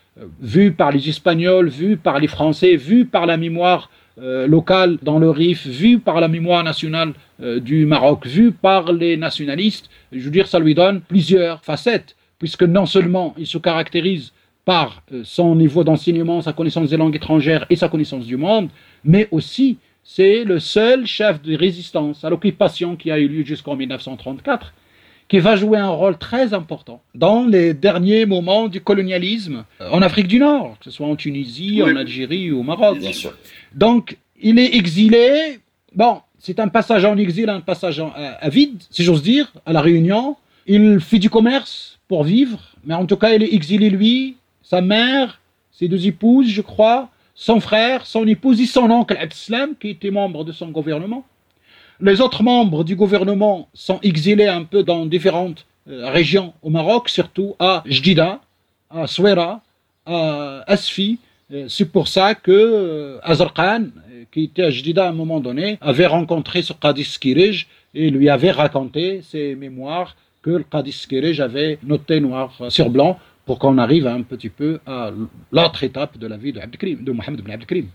vu par les Espagnols, vu par les Français, vu par la mémoire euh, local dans le RIF, vu par la mémoire nationale euh, du Maroc, vu par les nationalistes, je veux dire, ça lui donne plusieurs facettes, puisque non seulement il se caractérise par euh, son niveau d'enseignement, sa connaissance des langues étrangères et sa connaissance du monde, mais aussi c'est le seul chef de résistance à l'occupation qui a eu lieu jusqu'en 1934 qui va jouer un rôle très important dans les derniers moments du colonialisme en Afrique du Nord, que ce soit en Tunisie, en Algérie ou au Maroc. Donc, il est exilé. Bon, c'est un passage en exil, un passage à, vide, si j'ose dire, à la Réunion. Il fait du commerce pour vivre, mais en tout cas, il est exilé lui, sa mère, ses deux épouses, je crois, son frère, son épouse et son oncle Abdeslam, qui était membre de son gouvernement. Les autres membres du gouvernement sont exilés un peu dans différentes euh, régions au Maroc, surtout à Jdida, à Souera, à Asfi. Euh, c'est pour ça que euh, Azar Khan, qui était à Jdida à un moment donné, avait rencontré ce Qadis Kirij et lui avait raconté ses mémoires que le Qadis Kirij avait noté noir sur blanc pour qu'on arrive un petit peu à l'autre étape de la vie de, de Mohamed ibn Abdelkrim.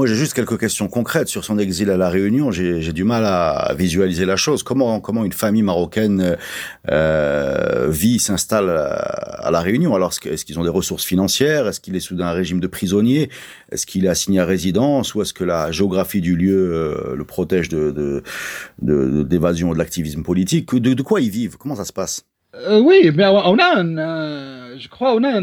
Moi, j'ai juste quelques questions concrètes sur son exil à la Réunion. J'ai du mal à visualiser la chose. Comment comment une famille marocaine euh, vit, s'installe à, la Réunion? Alors, est-ce qu'ils ont des ressources financières? Est-ce qu'il est sous un régime de prisonnier Est-ce qu'il est assigné à résidence? Ou est-ce que la géographie du lieu euh, le protège de d'évasion de, de, de l'activisme politique? De, quoi ils vivent? Comment ça se passe? Euh, oui, mais on a, un, euh, je crois, on a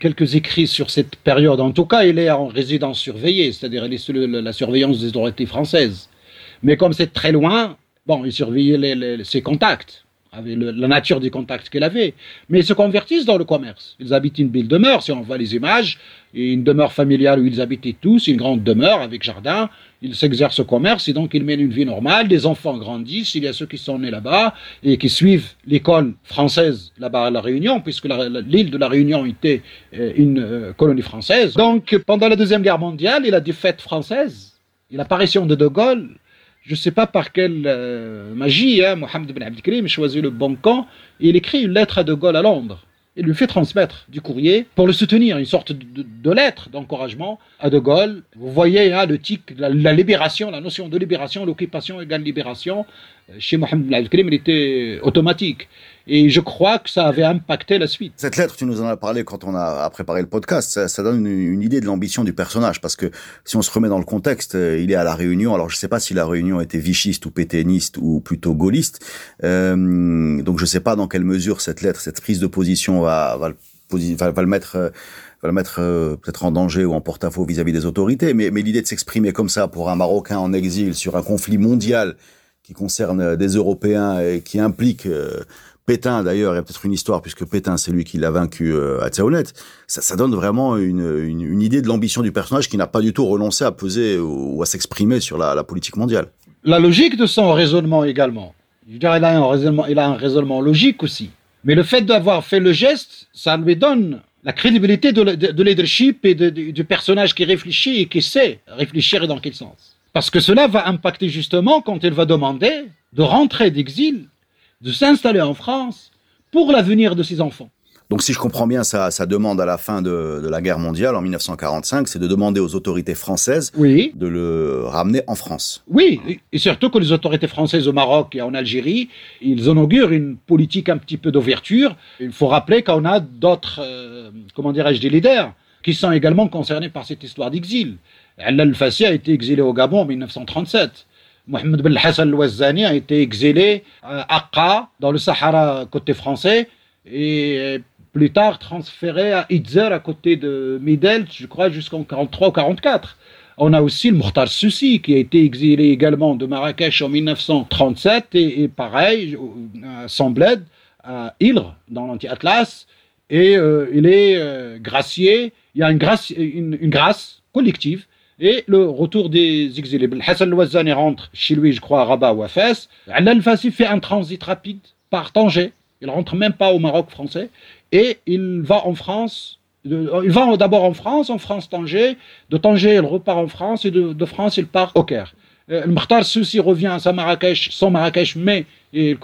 quelques écrits sur cette période. En tout cas, il est en résidence surveillée, c'est-à-dire il est sous la surveillance des autorités françaises. Mais comme c'est très loin, bon, il surveillait ses contacts avec la nature des contacts qu'il avait. Mais ils se convertissent dans le commerce. Ils habitent une belle demeure, si on voit les images, une demeure familiale où ils habitaient tous, une grande demeure avec jardin. Ils s'exercent au commerce et donc ils mènent une vie normale. Des enfants grandissent. Il y a ceux qui sont nés là-bas et qui suivent l'école française là-bas à La Réunion, puisque l'île de La Réunion était euh, une euh, colonie française. Donc pendant la Deuxième Guerre mondiale et la défaite française et l'apparition de De Gaulle, je ne sais pas par quelle euh, magie, hein, Mohamed Ben Abdelkrim choisit le bon camp et il écrit une lettre à De Gaulle à Londres. Il lui fait transmettre du courrier pour le soutenir, une sorte de, lettre d'encouragement à De Gaulle. Vous voyez hein, le tic, la, libération, la notion de libération, l'occupation égale libération. Euh, chez Mohamed Ben Abdelkrim, il était automatique. Et je crois que ça avait impacté la suite. Cette lettre, tu nous en as parlé quand on a préparé le podcast, ça, ça donne une, idée de l'ambition du personnage, parce que si on se remet dans le contexte, euh, il est à la Réunion. Alors je ne sais pas si la Réunion était vichiste ou pétainiste ou plutôt gaulliste. Euh, donc je ne sais pas dans quelle mesure cette lettre, cette prise de position va, va va, va le mettre va le mettre peut-être en danger ou en porte-à-faux vis-à-vis des autorités, mais, mais l'idée de s'exprimer comme ça pour un Marocain en exil sur un conflit mondial qui concerne des Européens et qui implique Pétain, d'ailleurs, a peut-être une histoire, puisque Pétain, c'est lui qui l'a vaincu euh, à Tsaounet, ça, ça, donne vraiment une, une, idée de l'ambition du personnage qui n'a pas du tout renoncé à peser ou, à s'exprimer sur la, politique mondiale. La logique de son raisonnement également. Je dirais, il a un raisonnement, il a un raisonnement logique aussi. Mais le fait d'avoir fait le geste, ça lui donne la crédibilité de, de, de leadership et de, du personnage qui réfléchit et qui sait réfléchir et dans quel sens. Parce que cela va impacter justement quand il va demander de rentrer d'exil de s'installer en France pour l'avenir de ses enfants. Donc si je comprends bien, sa, demande à la fin de, la guerre mondiale en 1945, c'est de demander aux autorités françaises oui. de le ramener en France. Oui, et surtout que les autorités françaises au Maroc et en Algérie, ils inaugurent une politique un petit peu d'ouverture. Il faut rappeler qu'on a d'autres, euh, comment dirais-je, des leaders qui sont également concernés par cette histoire d'exil. Al-Fassi a été exilé au Gabon en 1937. Mohamed Ben Hassan al a été exilé à Akka, dans le Sahara côté français, et plus tard transféré à Itzer, à côté de Midel, je crois, jusqu'en 43 ou 44. On a aussi le Mokhtar Soussi, qui a été exilé également de Marrakech en 1937, et, pareil, à à Ilre, dans l'anti-Atlas, et euh, il est euh, gracié, il y a une grâce collective et le retour des exilés. Hassan al rentre chez lui, je crois, à Rabat ou à Fès. Al-Fassi fait un transit rapide par Tanger. Il rentre même pas au Maroc français. Et il va en France. il va d'abord en France, en France-Tanger. De Tanger, il repart en France. Et de, France, il part au Caire. Euh, le Mkhtar Soussi revient à Marrakech, sans Marrakech, mais il,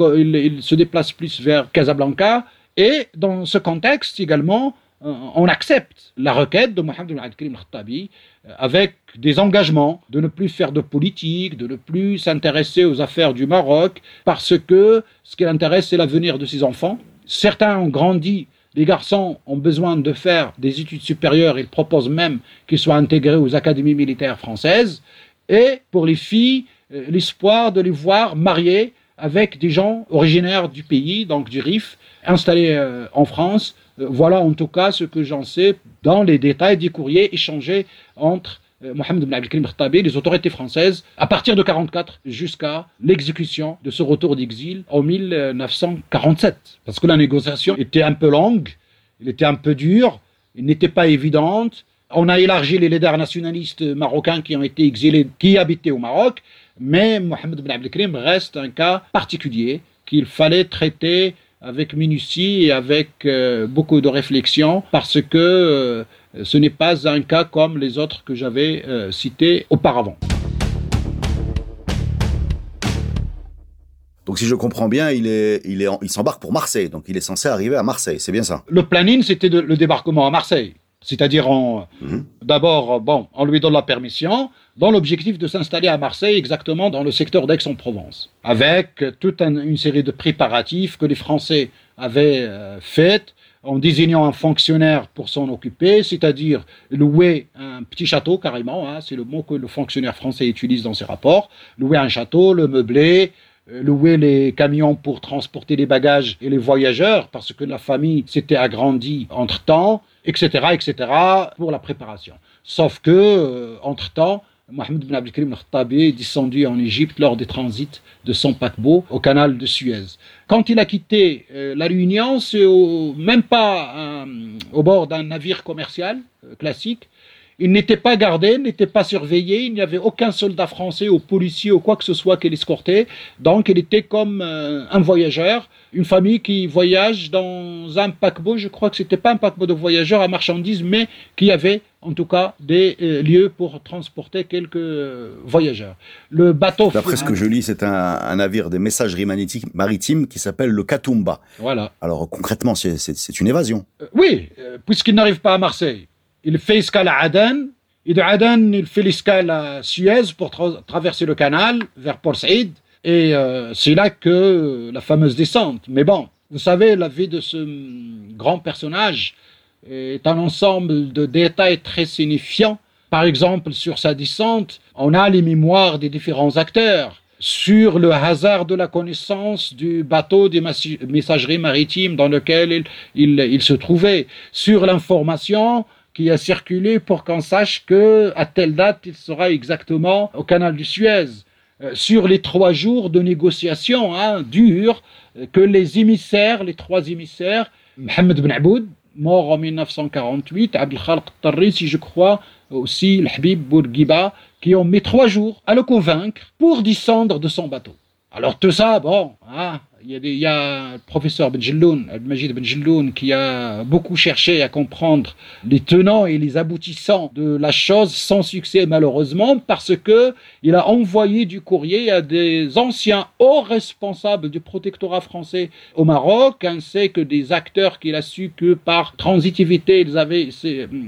se déplace plus vers Casablanca. Et dans ce contexte également, euh, on accepte la requête de Mohamed al Khattabi euh, avec des engagements de ne plus faire de politique, de ne plus s'intéresser aux affaires du Maroc, parce que ce qui l'intéresse, c'est l'avenir de ses enfants. Certains ont grandi, les garçons ont besoin de faire des études supérieures, ils proposent même qu'ils soient intégrés aux académies militaires françaises, et pour les filles, euh, l'espoir de les voir mariées avec des gens originaires du pays, donc du RIF, installés en France, euh, voilà en tout cas ce que j'en sais dans les détails des courriers échangés entre euh, Mohamed ibn Abdelkrim Khattabi les autorités françaises à partir de 1944 jusqu'à l'exécution de ce retour d'exil en 1947. Parce que la négociation était un peu longue, elle était un peu dure, elle n'était pas évidente. On a élargi les leaders nationalistes marocains qui ont été exilés, qui habitaient au Maroc, mais Mohamed ibn Abdelkrim reste un cas particulier qu'il fallait traiter avec minutie et avec euh, beaucoup de réflexion parce que euh, ce n'est pas un cas comme les autres que j'avais euh, cités auparavant. Donc si je comprends bien, il est, il est, il s'embarque pour Marseille. Donc il est censé arriver à Marseille, c'est bien ça. Le planning, c'était le débarquement à Marseille. C'est-à-dire, mhm. d'abord, bon, on lui donne la permission dans l'objectif de s'installer à Marseille, exactement dans le secteur d'Aix-en-Provence, avec toute une série de préparatifs que les Français avaient euh, faits en désignant un fonctionnaire pour s'en occuper, c'est-à-dire louer un petit château carrément, hein, c'est le mot que le fonctionnaire français utilise dans ses rapports, louer un château, le meubler, euh, louer les camions pour transporter les bagages et les voyageurs, parce que la famille s'était agrandie entre-temps, etc., etc., pour la préparation. Sauf que, euh, entre-temps, Mohamed bin Abdelkrim al-Khattabi est descendu en Égypte lors des transits de son paquebot au canal de Suez. Quand il a quitté euh, la Réunion, c'est même pas au bord d'un navire commercial euh, classique, il n'était pas gardé, n'était pas surveillé, il n'y avait aucun soldat français ou policier ou quoi que ce soit qui l'escortait. Donc il était comme euh, un voyageur, une famille qui voyage dans un paquebot, je crois que c'était pas un paquebot de voyageurs à marchandises, mais qui avait en tout cas des euh, lieux pour transporter quelques euh, voyageurs. Le bateau... D'après ce que je lis, c'est un, navire des messageries maritimes qui s'appelle le Katumba. Voilà. Alors concrètement, c'est une évasion. oui, puisqu'il n'arrive pas à Marseille il fait escale à Aden, et de Aden, il fait l'escale à Suez pour traverser le canal vers Port Saïd, et euh, c'est là que la fameuse descente. Mais bon, vous savez, la vie de ce grand personnage est un ensemble de détails très signifiants. Par exemple, sur sa descente, on a les mémoires des différents acteurs. sur le hasard de la connaissance du bateau des messageries maritimes dans lequel il, se trouvait, sur l'information qui a circulé pour qu'on sache que à telle date il sera exactement au canal du Suez, euh, sur les trois jours de négociations hein, dures euh, que les émissaires, les trois émissaires, Mohamed Ben Aboud, mort en 1948, Abdel Khalq si je crois, aussi le Habib Bourguiba, qui ont mis trois jours à le convaincre pour descendre de son bateau. Alors tout ça, bon, hein, il y, a le professeur Benjeloun, Majid Benjeloun, qui a beaucoup cherché à comprendre les tenants et les aboutissants de la chose sans succès malheureusement parce que il a envoyé du courrier à des anciens hauts responsables du protectorat français au Maroc, ainsi que des acteurs qu'il a su que par transitivité ils avaient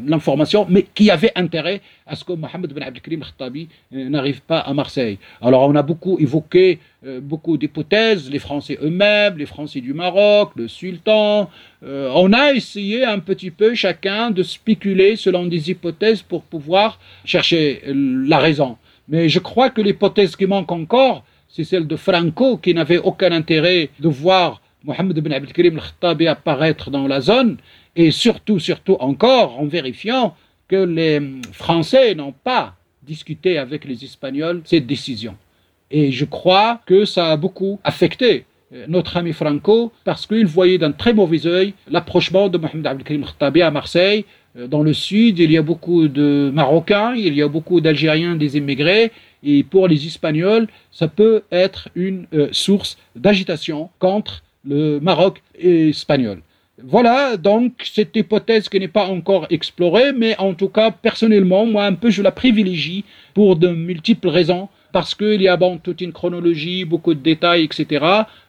l'information, mais qui avaient intérêt à ce que Mohamed Ben Abdelkrim Khattabi euh, n'arrive pas à Marseille. Alors on a beaucoup évoqué euh, beaucoup d'hypothèses, les Français eux-mêmes, les Français du Maroc, le sultan. Euh, on a essayé un petit peu chacun de spéculer selon des hypothèses pour pouvoir chercher la raison. Mais je crois que l'hypothèse qui manque encore, c'est celle de Franco, qui n'avait aucun intérêt de voir Mohamed Ben Abdelkrim Khattabi apparaître dans la zone, et surtout, surtout encore, en vérifiant que les Français n'ont pas discuté avec les Espagnols cette décision. Et je crois que ça a beaucoup affecté euh, notre ami Franco parce qu'il voyait d'un très mauvais œil l'approchement de Mohamed Abdelkrim Khattabi à Marseille. Euh, dans le sud, il y a beaucoup de Marocains, il y a beaucoup d'Algériens, des émigrés, et pour les Espagnols, ça peut être une euh, source d'agitation contre le Maroc espagnol. Voilà donc cette hypothèse qui n'est pas encore explorée, mais en tout cas, personnellement, moi un peu, je la privilégie pour de multiples raisons, parce qu'il y a toute une chronologie, beaucoup de détails, etc.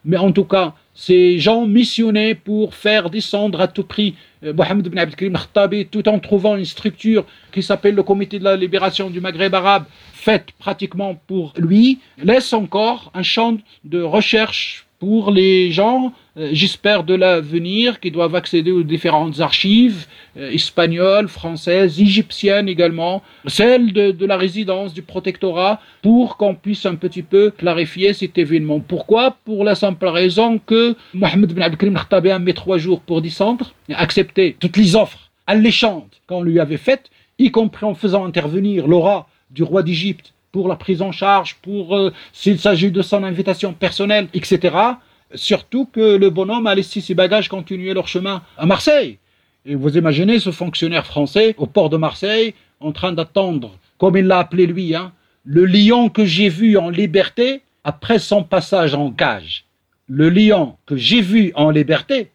Mais en tout cas, ces gens missionnés pour faire descendre à tout prix euh, Mohamed ibn Abdelkrim Khattabi tout en trouvant une structure qui s'appelle le Comité de la libération du Maghreb arabe, faite pratiquement pour lui, laisse encore un champ de recherche pour les gens, euh, j'espère, de l'avenir, qui doivent accéder aux différentes archives euh, espagnoles, françaises, égyptiennes également, celles de, la résidence du protectorat, pour qu'on puisse un petit peu clarifier cet événement. Pourquoi? Pour la simple raison que Mohamed Ben Abdelkrim Khattabi a mis trois jours pour descendre, accepter toutes les offres alléchantes qu'on lui avait faites, y compris en faisant intervenir l'aura du roi d'Égypte pour la prise en charge, pour euh, s'il s'agit de son invitation personnelle, etc. Surtout que le bonhomme a laissé ses bagages continuer leur chemin à Marseille. Et vous imaginez ce fonctionnaire français au port de Marseille en train d'attendre, comme il l'a appelé lui, hein, le lion que j'ai vu en liberté après son passage en cage. Le lion que j'ai vu en liberté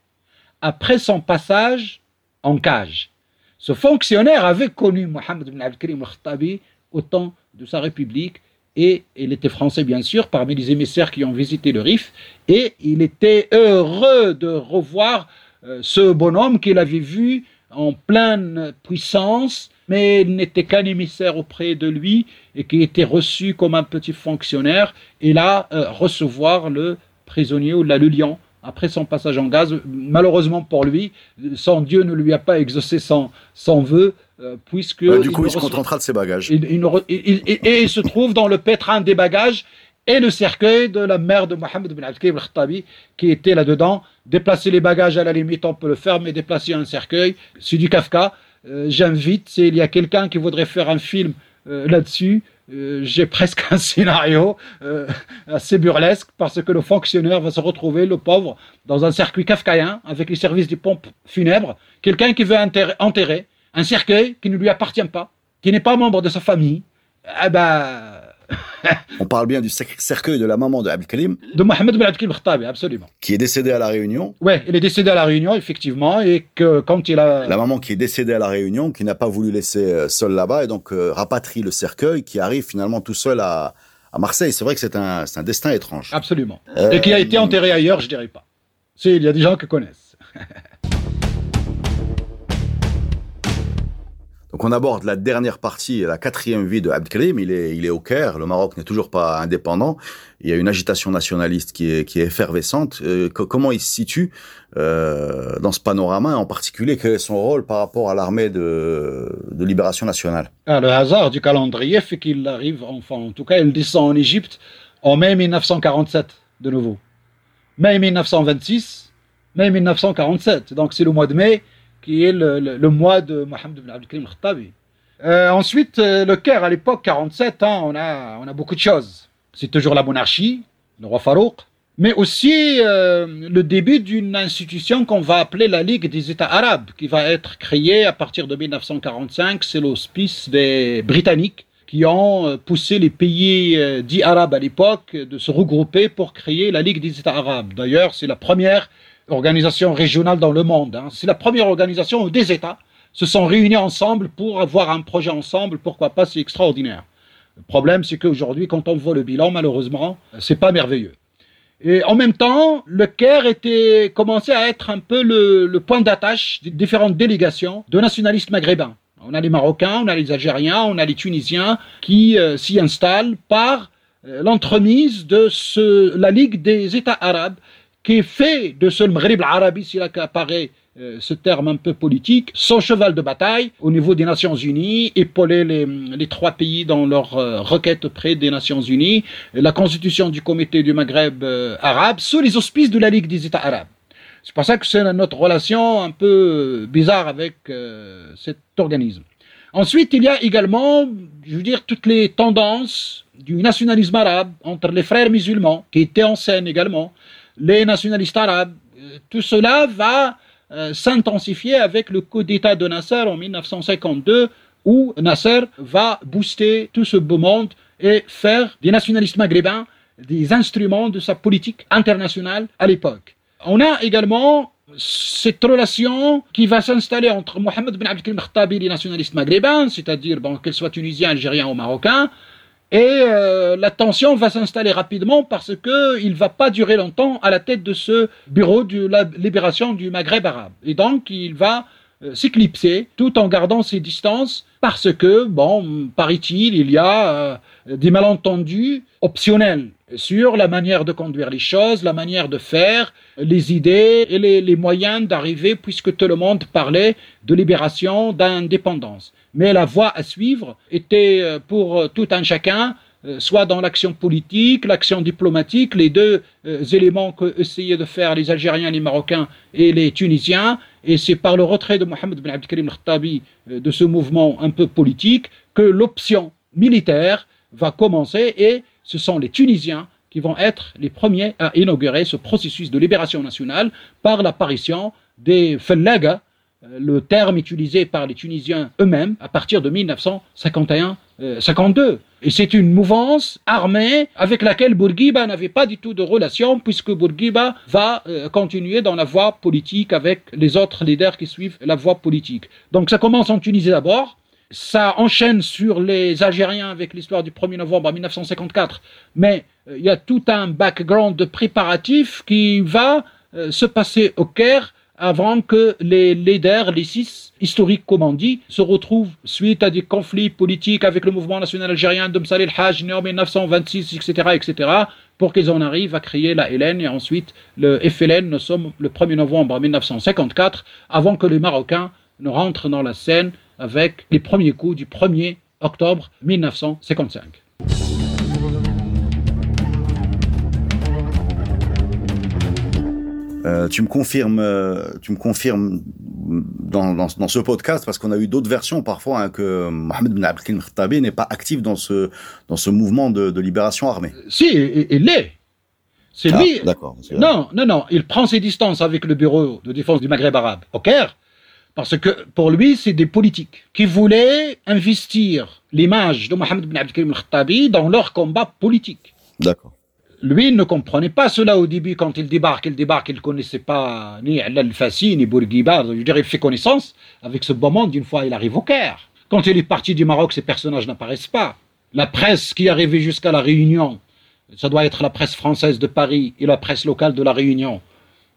après son passage en cage. Ce fonctionnaire avait connu Mohamed ibn al-Karim al-Khattabi au temps de sa République et il était français bien sûr parmi les émissaires qui ont visité le Rif et il était heureux de revoir euh, ce bonhomme qu'il avait vu en pleine puissance mais il n'était qu'un émissaire auprès de lui et qui était reçu comme un petit fonctionnaire et là euh, recevoir le prisonnier ou la lion après son passage en gaz. Malheureusement pour lui, son Dieu ne lui a pas exaucé son, son vœu, euh, puisque... Bah, du coup, il, se contentera de ses bagages. et il se trouve dans le pétrin des bagages et le cercueil de la mère de Mohamed bin Al-Kib al-Khattabi qui était là-dedans. Déplacer les bagages, à la limite, on peut le faire, mais déplacer un cercueil, c'est du Kafka. Euh, j'invite, s'il y a quelqu'un qui voudrait faire un film euh, là-dessus, euh, j'ai presque un scénario euh, assez burlesque parce que le fonctionnaire va se retrouver, le pauvre, dans un circuit kafkaïen avec les services des pompes funèbres, quelqu'un qui veut enterrer, un cercueil qui ne lui appartient pas, qui n'est pas membre de sa famille. Eh ben, On parle bien du cercueil de la maman de Abdelkalim. De Mohamed Ben Abdelkalim Khattabi, absolument. Qui est décédé à La Réunion. Oui, il est décédé à La Réunion, effectivement, et que quand il a... La maman qui est décédée à La Réunion, qui n'a pas voulu laisser euh, seul là-bas, et donc euh, rapatrie le cercueil, qui arrive finalement tout seul à, à Marseille. C'est vrai que c'est un, un, destin étrange. Absolument. Euh, et qui a été enterré ailleurs, je dirais pas. Si, il y a des gens qui connaissent. Donc on aborde la dernière partie, la quatrième vie de Abdelkrim. Il est, il est au Caire. Le Maroc n'est toujours pas indépendant. Il y a une agitation nationaliste qui est, qui est effervescente. Euh, comment il se situe euh, dans ce panorama, en particulier quel est son rôle par rapport à l'armée de, de libération nationale? Ah, Le hasard du calendrier fait qu'il arrive, enfin en tout cas, il descend en Égypte en mai 1947 de nouveau. Mai 1926, mai 1947. Donc c'est le mois de mai qui est le, mois de Mohamed ibn Abdelkrim Khattabi. Euh, ensuite, euh, le Caire, à l'époque, 47, ans, on, a, on a beaucoup de choses. C'est toujours la monarchie, le roi Farouk, mais aussi euh, le début d'une institution qu'on va appeler la Ligue des États arabes, qui va être créée à partir de 1945. C'est l'auspice des Britanniques qui ont poussé les pays dits arabes à l'époque de se regrouper pour créer la Ligue des États arabes. D'ailleurs, c'est la première organisation régionale dans le monde. Hein. C'est la première organisation où des États se sont réunis ensemble pour avoir un projet ensemble. Pourquoi pas C'est extraordinaire. Le problème, c'est qu'aujourd'hui, quand on voit le bilan, malheureusement, c'est pas merveilleux. Et en même temps, le Caire était commençait à être un peu le, point d'attache des différentes délégations de nationalistes maghrébins. On a les Marocains, on a les Algériens, on a les Tunisiens qui euh, s'y installent par euh, l'entremise de la Ligue des États arabes, qui fait de ce Maghreb arabi, c'est là qu'apparaît euh, ce terme un peu politique, son cheval de bataille au niveau des Nations Unies, épauler les, les trois pays dans leur euh, requête auprès des Nations Unies, la constitution du comité du Maghreb euh, arabe sous les auspices de la Ligue des États arabes. C'est pour ça que c'est notre relation un peu bizarre avec cet organisme. Ensuite, il y a également, je veux dire, toutes les tendances du nationalisme arabe entre les frères musulmans qui étaient en scène également, les nationalistes arabes. Tout cela va euh, s'intensifier avec le coup d'État de Nasser en 1952, où Nasser va booster tout ce beau monde et faire des nationalistes maghrébins des instruments de sa politique internationale à l'époque. On a également cette relation qui va s'installer entre Mohamed Ben Abdelkrim Khattabi et les nationalistes maghrébins, c'est-à-dire bon, qu'ils soient tunisiens, algériens ou marocains, et euh, la tension va s'installer rapidement parce que il va pas durer longtemps à la tête de ce bureau de la libération du Maghreb arabe. Et donc il va euh, s'éclipser tout en gardant ses distances parce que, bon, paraît-il, il y a euh, des malentendus optionnels sur la manière de conduire les choses, la manière de faire, les idées et les, les moyens d'arriver, puisque tout le monde parlait de libération, d'indépendance mais la voie à suivre était euh, pour euh, tout un chacun, euh, soit dans l'action politique, l'action diplomatique, les deux éléments que essayaient de faire les Algériens, les Marocains et les Tunisiens, et c'est par le retrait de Mohamed Ben Abdelkrim Khattabi de ce mouvement un peu politique que l'option militaire va commencer, et ce sont les Tunisiens qui vont être les premiers à inaugurer ce processus de libération nationale par l'apparition des Fellaga, le terme utilisé par les Tunisiens eux-mêmes à partir de 1951-52. Euh, Et c'est une mouvance armée avec laquelle Bourguiba n'avait pas du tout de relation puisque Bourguiba va euh, continuer dans la voie politique avec les autres leaders qui suivent la voie politique. Donc ça commence en Tunisie d'abord, ça enchaîne sur les Algériens avec l'histoire du 1er novembre 1954, mais il y a tout un background de préparatif qui va se passer au Caire avant que les leaders, les six historiques, comme on dit, se retrouvent suite à des conflits politiques avec le mouvement national algérien de Msalil Hajj, né en 1926, etc., etc., pour qu'ils en arrivent à créer la LN et ensuite le FLN, nous sommes le 1er novembre 1954, avant que les Marocains ne rentrent dans la scène avec les premiers coups du 1er octobre 1955. Euh, tu me confirmes, euh, tu me confirmes dans, dans, dans ce podcast parce qu'on a eu d'autres versions parfois hein, que Mohamed Ben Abdelkrim Khattabi n'est pas actif dans ce dans ce mouvement de, de libération armée. Si, il l'est. C'est Ah, lui. D'accord. Non, non, non. Il prend ses distances avec le bureau de défense du Maghreb arabe au Caire, parce que pour lui, c'est des politiques qui voulaient investir l'image de Mohamed Ben Abdelkrim Khattabi dans leur combat politique. D'accord. Lui, il ne comprenait pas cela au début quand il débarque. Il débarque, il ne connaissait pas ni Al-Fassi, ni Bourguiba. Je veux dire, il fait connaissance avec ce beau monde une fois il arrive au Caire. Quand il est parti du Maroc, ces personnages n'apparaissent pas. La presse qui est arrivée jusqu'à la Réunion, ça doit être la presse française de Paris et la presse locale de la Réunion.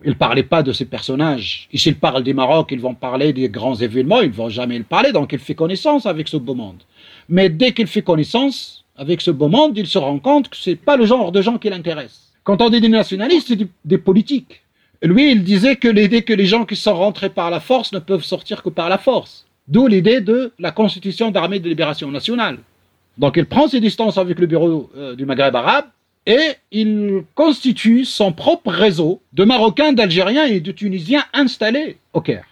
Ils ne parlaient pas de ces personnages. Et s'ils parlent du Maroc, ils vont parler des grands événements, ils ne vont jamais le parler, donc il fait connaissance avec ce beau monde. Mais dès qu'il fait connaissance, avec ce beau monde, il se rend compte que c'est pas le genre de gens qui l'intéressent. Quand on dit des nationalistes, c'est des politiques. Lui, il disait que l'idée que les gens qui sont rentrés par la force ne peuvent sortir que par la force. D'où l'idée de la constitution d'armée de libération nationale. Donc il prend ses distances avec le bureau euh, du Maghreb arabe, et il constitue son propre réseau de Marocains, d'Algériens et de Tunisiens installés au Caire.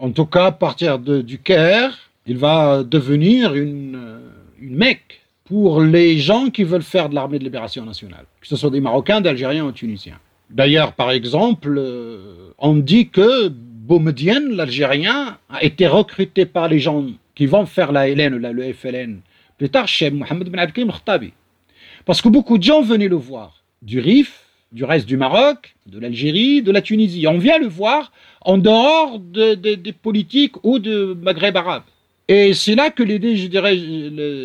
En tout cas, à partir du Caire, il va devenir une, une Mecque pour les gens qui veulent faire de l'armée de libération nationale, que ce soit des Marocains, d'Algériens ou Tunisiens. D'ailleurs, par exemple, euh, on dit que Boumedienne, l'Algérien, a été recruté par les gens qui vont faire la LN, la, le FLN, plus tard chez Mohamed Ben Abdelkrim Khattabi. Parce que beaucoup de gens venaient le voir, du RIF, du reste du Maroc, de l'Algérie, de la Tunisie. On vient le voir en dehors des politiques ou de Maghreb arabe. Et c'est là que l'idée, je dirais,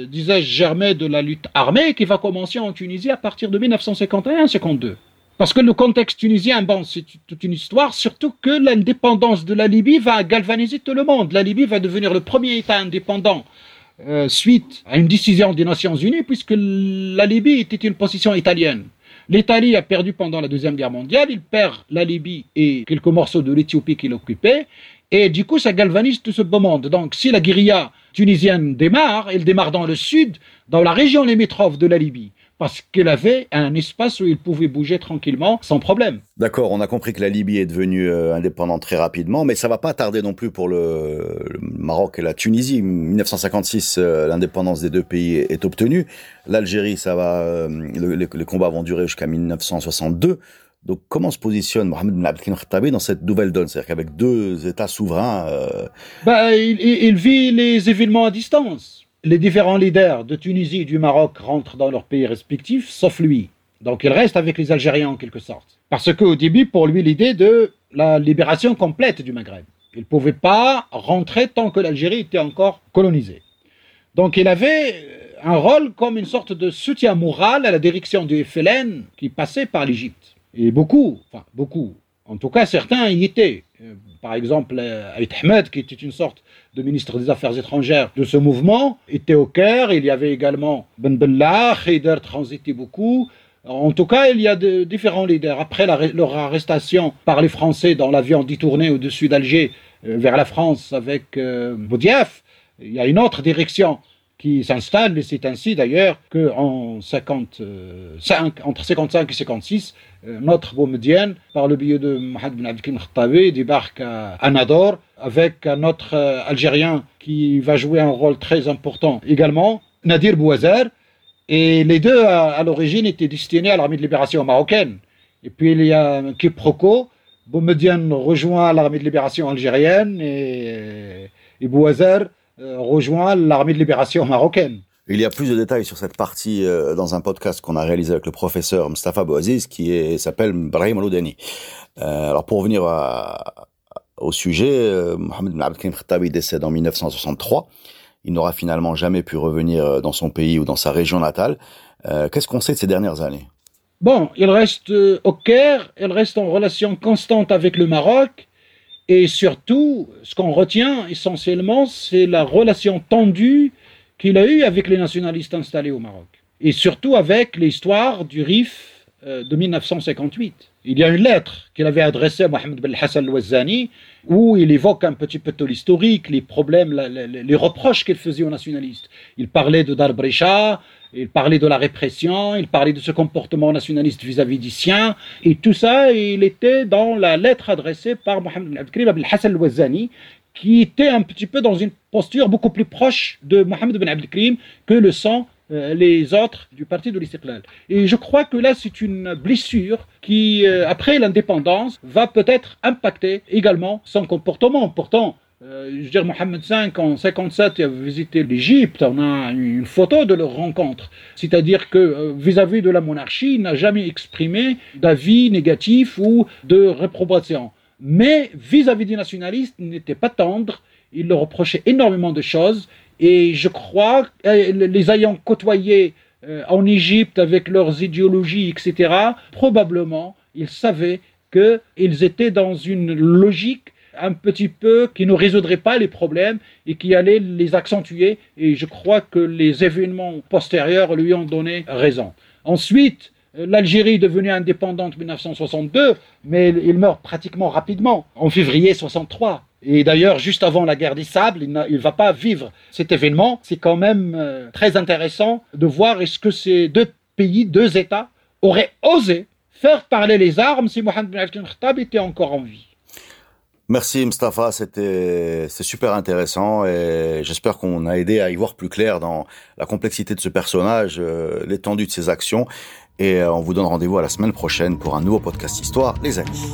disais-je, germait de la lutte armée qui va commencer en Tunisie à partir de 1951-52. Parce que le contexte tunisien, bon, c'est toute une histoire, surtout que l'indépendance de la Libye va galvaniser tout le monde. La Libye va devenir le premier État indépendant euh, suite à une décision des Nations Unies, puisque la Libye était une position italienne. L'Italie a perdu pendant la Deuxième Guerre mondiale, il perd la Libye et quelques morceaux de l'Éthiopie qu'il occupait, et du coup ça galvanise tout ce beau monde. Donc si la guérilla tunisienne démarre, elle démarre dans le sud, dans la région limitrophe de la Libye parce qu'elle avait un espace où il pouvait bouger tranquillement sans problème. D'accord, on a compris que la Libye est devenue euh, indépendante très rapidement, mais ça va pas tarder non plus pour le, Maroc et la Tunisie. 1956, euh, l'indépendance des deux pays est obtenue. L'Algérie, ça va, euh, les combats vont durer jusqu'à 1962. Donc, comment se positionne Mohamed Ben Abdelkrim Khattabi dans cette nouvelle donne? C'est-à-dire qu'avec deux États souverains... Bah, il vit les événements à distance les différents leaders de Tunisie et du Maroc rentrent dans leur pays respectifs, sauf lui. Donc il reste avec les Algériens en quelque sorte. Parce qu'au début, pour lui, l'idée de la libération complète du Maghreb. Il ne pouvait pas rentrer tant que l'Algérie était encore colonisée. Donc il avait un rôle comme une sorte de soutien moral à la direction du FLN qui passait par l'Égypte. Et beaucoup, enfin beaucoup, en tout cas certains y étaient. Euh, par exemple, Aït Ahmed, qui était une sorte de ministre des Affaires étrangères de ce mouvement, était au Caire. Il y avait également Ben Bella, Haider transitait beaucoup. En tout cas, il y a différents leaders. Après leur arrestation par les Français dans l'avion détourné au-dessus d'Alger euh, vers la France avec euh, Boudiaf, il y a une autre direction qui s'installe, et c'est ainsi d'ailleurs qu'en 55, entre 55 et 56, euh, notre Boumedienne, par le biais de Mohamed Ben Abdelkrim Khattabi, débarque à Anador avec un autre euh, Algérien qui va jouer un rôle très important également, Nadir Bouazer, et les deux à, l'origine étaient destinés à l'armée de libération marocaine. Et puis il y a un quiproquo, Boumedienne rejoint l'armée de libération algérienne et, et euh, rejoint l'armée de libération marocaine. Il y a plus de détails sur cette partie euh, dans un podcast qu'on a réalisé avec le professeur Mustafa Bouaziz qui s'appelle Brahim Aloudani. Euh, alors pour revenir au sujet, euh, Mohamed Ben Abdelkrim Khattabi décède en 1963. Il n'aura finalement jamais pu revenir dans son pays ou dans sa région natale. Qu'est-ce qu'on sait de ces dernières années? Bon, il reste au Caire, il reste en relation constante avec le Maroc. Et surtout, ce qu'on retient essentiellement, c'est la relation tendue qu'il a eue avec les nationalistes installés au Maroc. Et surtout avec l'histoire du RIF euh, de 1958. Il y a une lettre qu'il avait adressée à Mohamed Ben Hassan al où il évoque un petit peu tout l'historique, les problèmes, les reproches qu'il faisait aux nationalistes. Il parlait de Darbrecha, il parlait de la répression, il parlait de ce comportement nationaliste vis-à-vis des siens, et tout ça, il était dans la lettre adressée par Mohamed Abdelkrim Abdel Hassan al-Wazani, qui était un petit peu dans une posture beaucoup plus proche de Mohamed Ben Abdelkrim que le sont euh, les autres du parti de l'Istiklal. Et je crois que là, c'est une blessure qui, euh, après l'indépendance, va peut-être impacter également son comportement. Pourtant, euh, je veux dire, Mohamed V, en 57, il a visité l'Égypte. On a une photo de leur rencontre. C'est-à-dire que euh, vis-à-vis de la monarchie, il n'a jamais exprimé d'avis négatif ou de réprobation. Mais vis-à-vis des nationalistes, il n'était pas tendre. Il leur reprochait énormément de choses. Et je crois, euh, les ayant côtoyés en Égypte avec leurs idéologies, etc., probablement, ils savaient qu'ils étaient dans une logique un petit peu qui ne résoudrait pas les problèmes et qui allait les accentuer. Et je crois que les événements postérieurs lui ont donné raison. Ensuite, l'Algérie est devenue indépendante en 1962, mais il meurt pratiquement rapidement, en février 63. Et d'ailleurs, juste avant la guerre des sables, il ne va pas vivre cet événement. C'est quand même euh, très intéressant de voir est-ce que ces deux pays, deux États, auraient osé faire parler les armes si Mohamed Ben Khattab était encore en vie. Merci Mustafa, c'était c'est super intéressant et j'espère qu'on a aidé à y voir plus clair dans la complexité de ce personnage, euh, l'étendue de ses actions et euh, on vous donne rendez-vous à la semaine prochaine pour un nouveau podcast histoire les amis.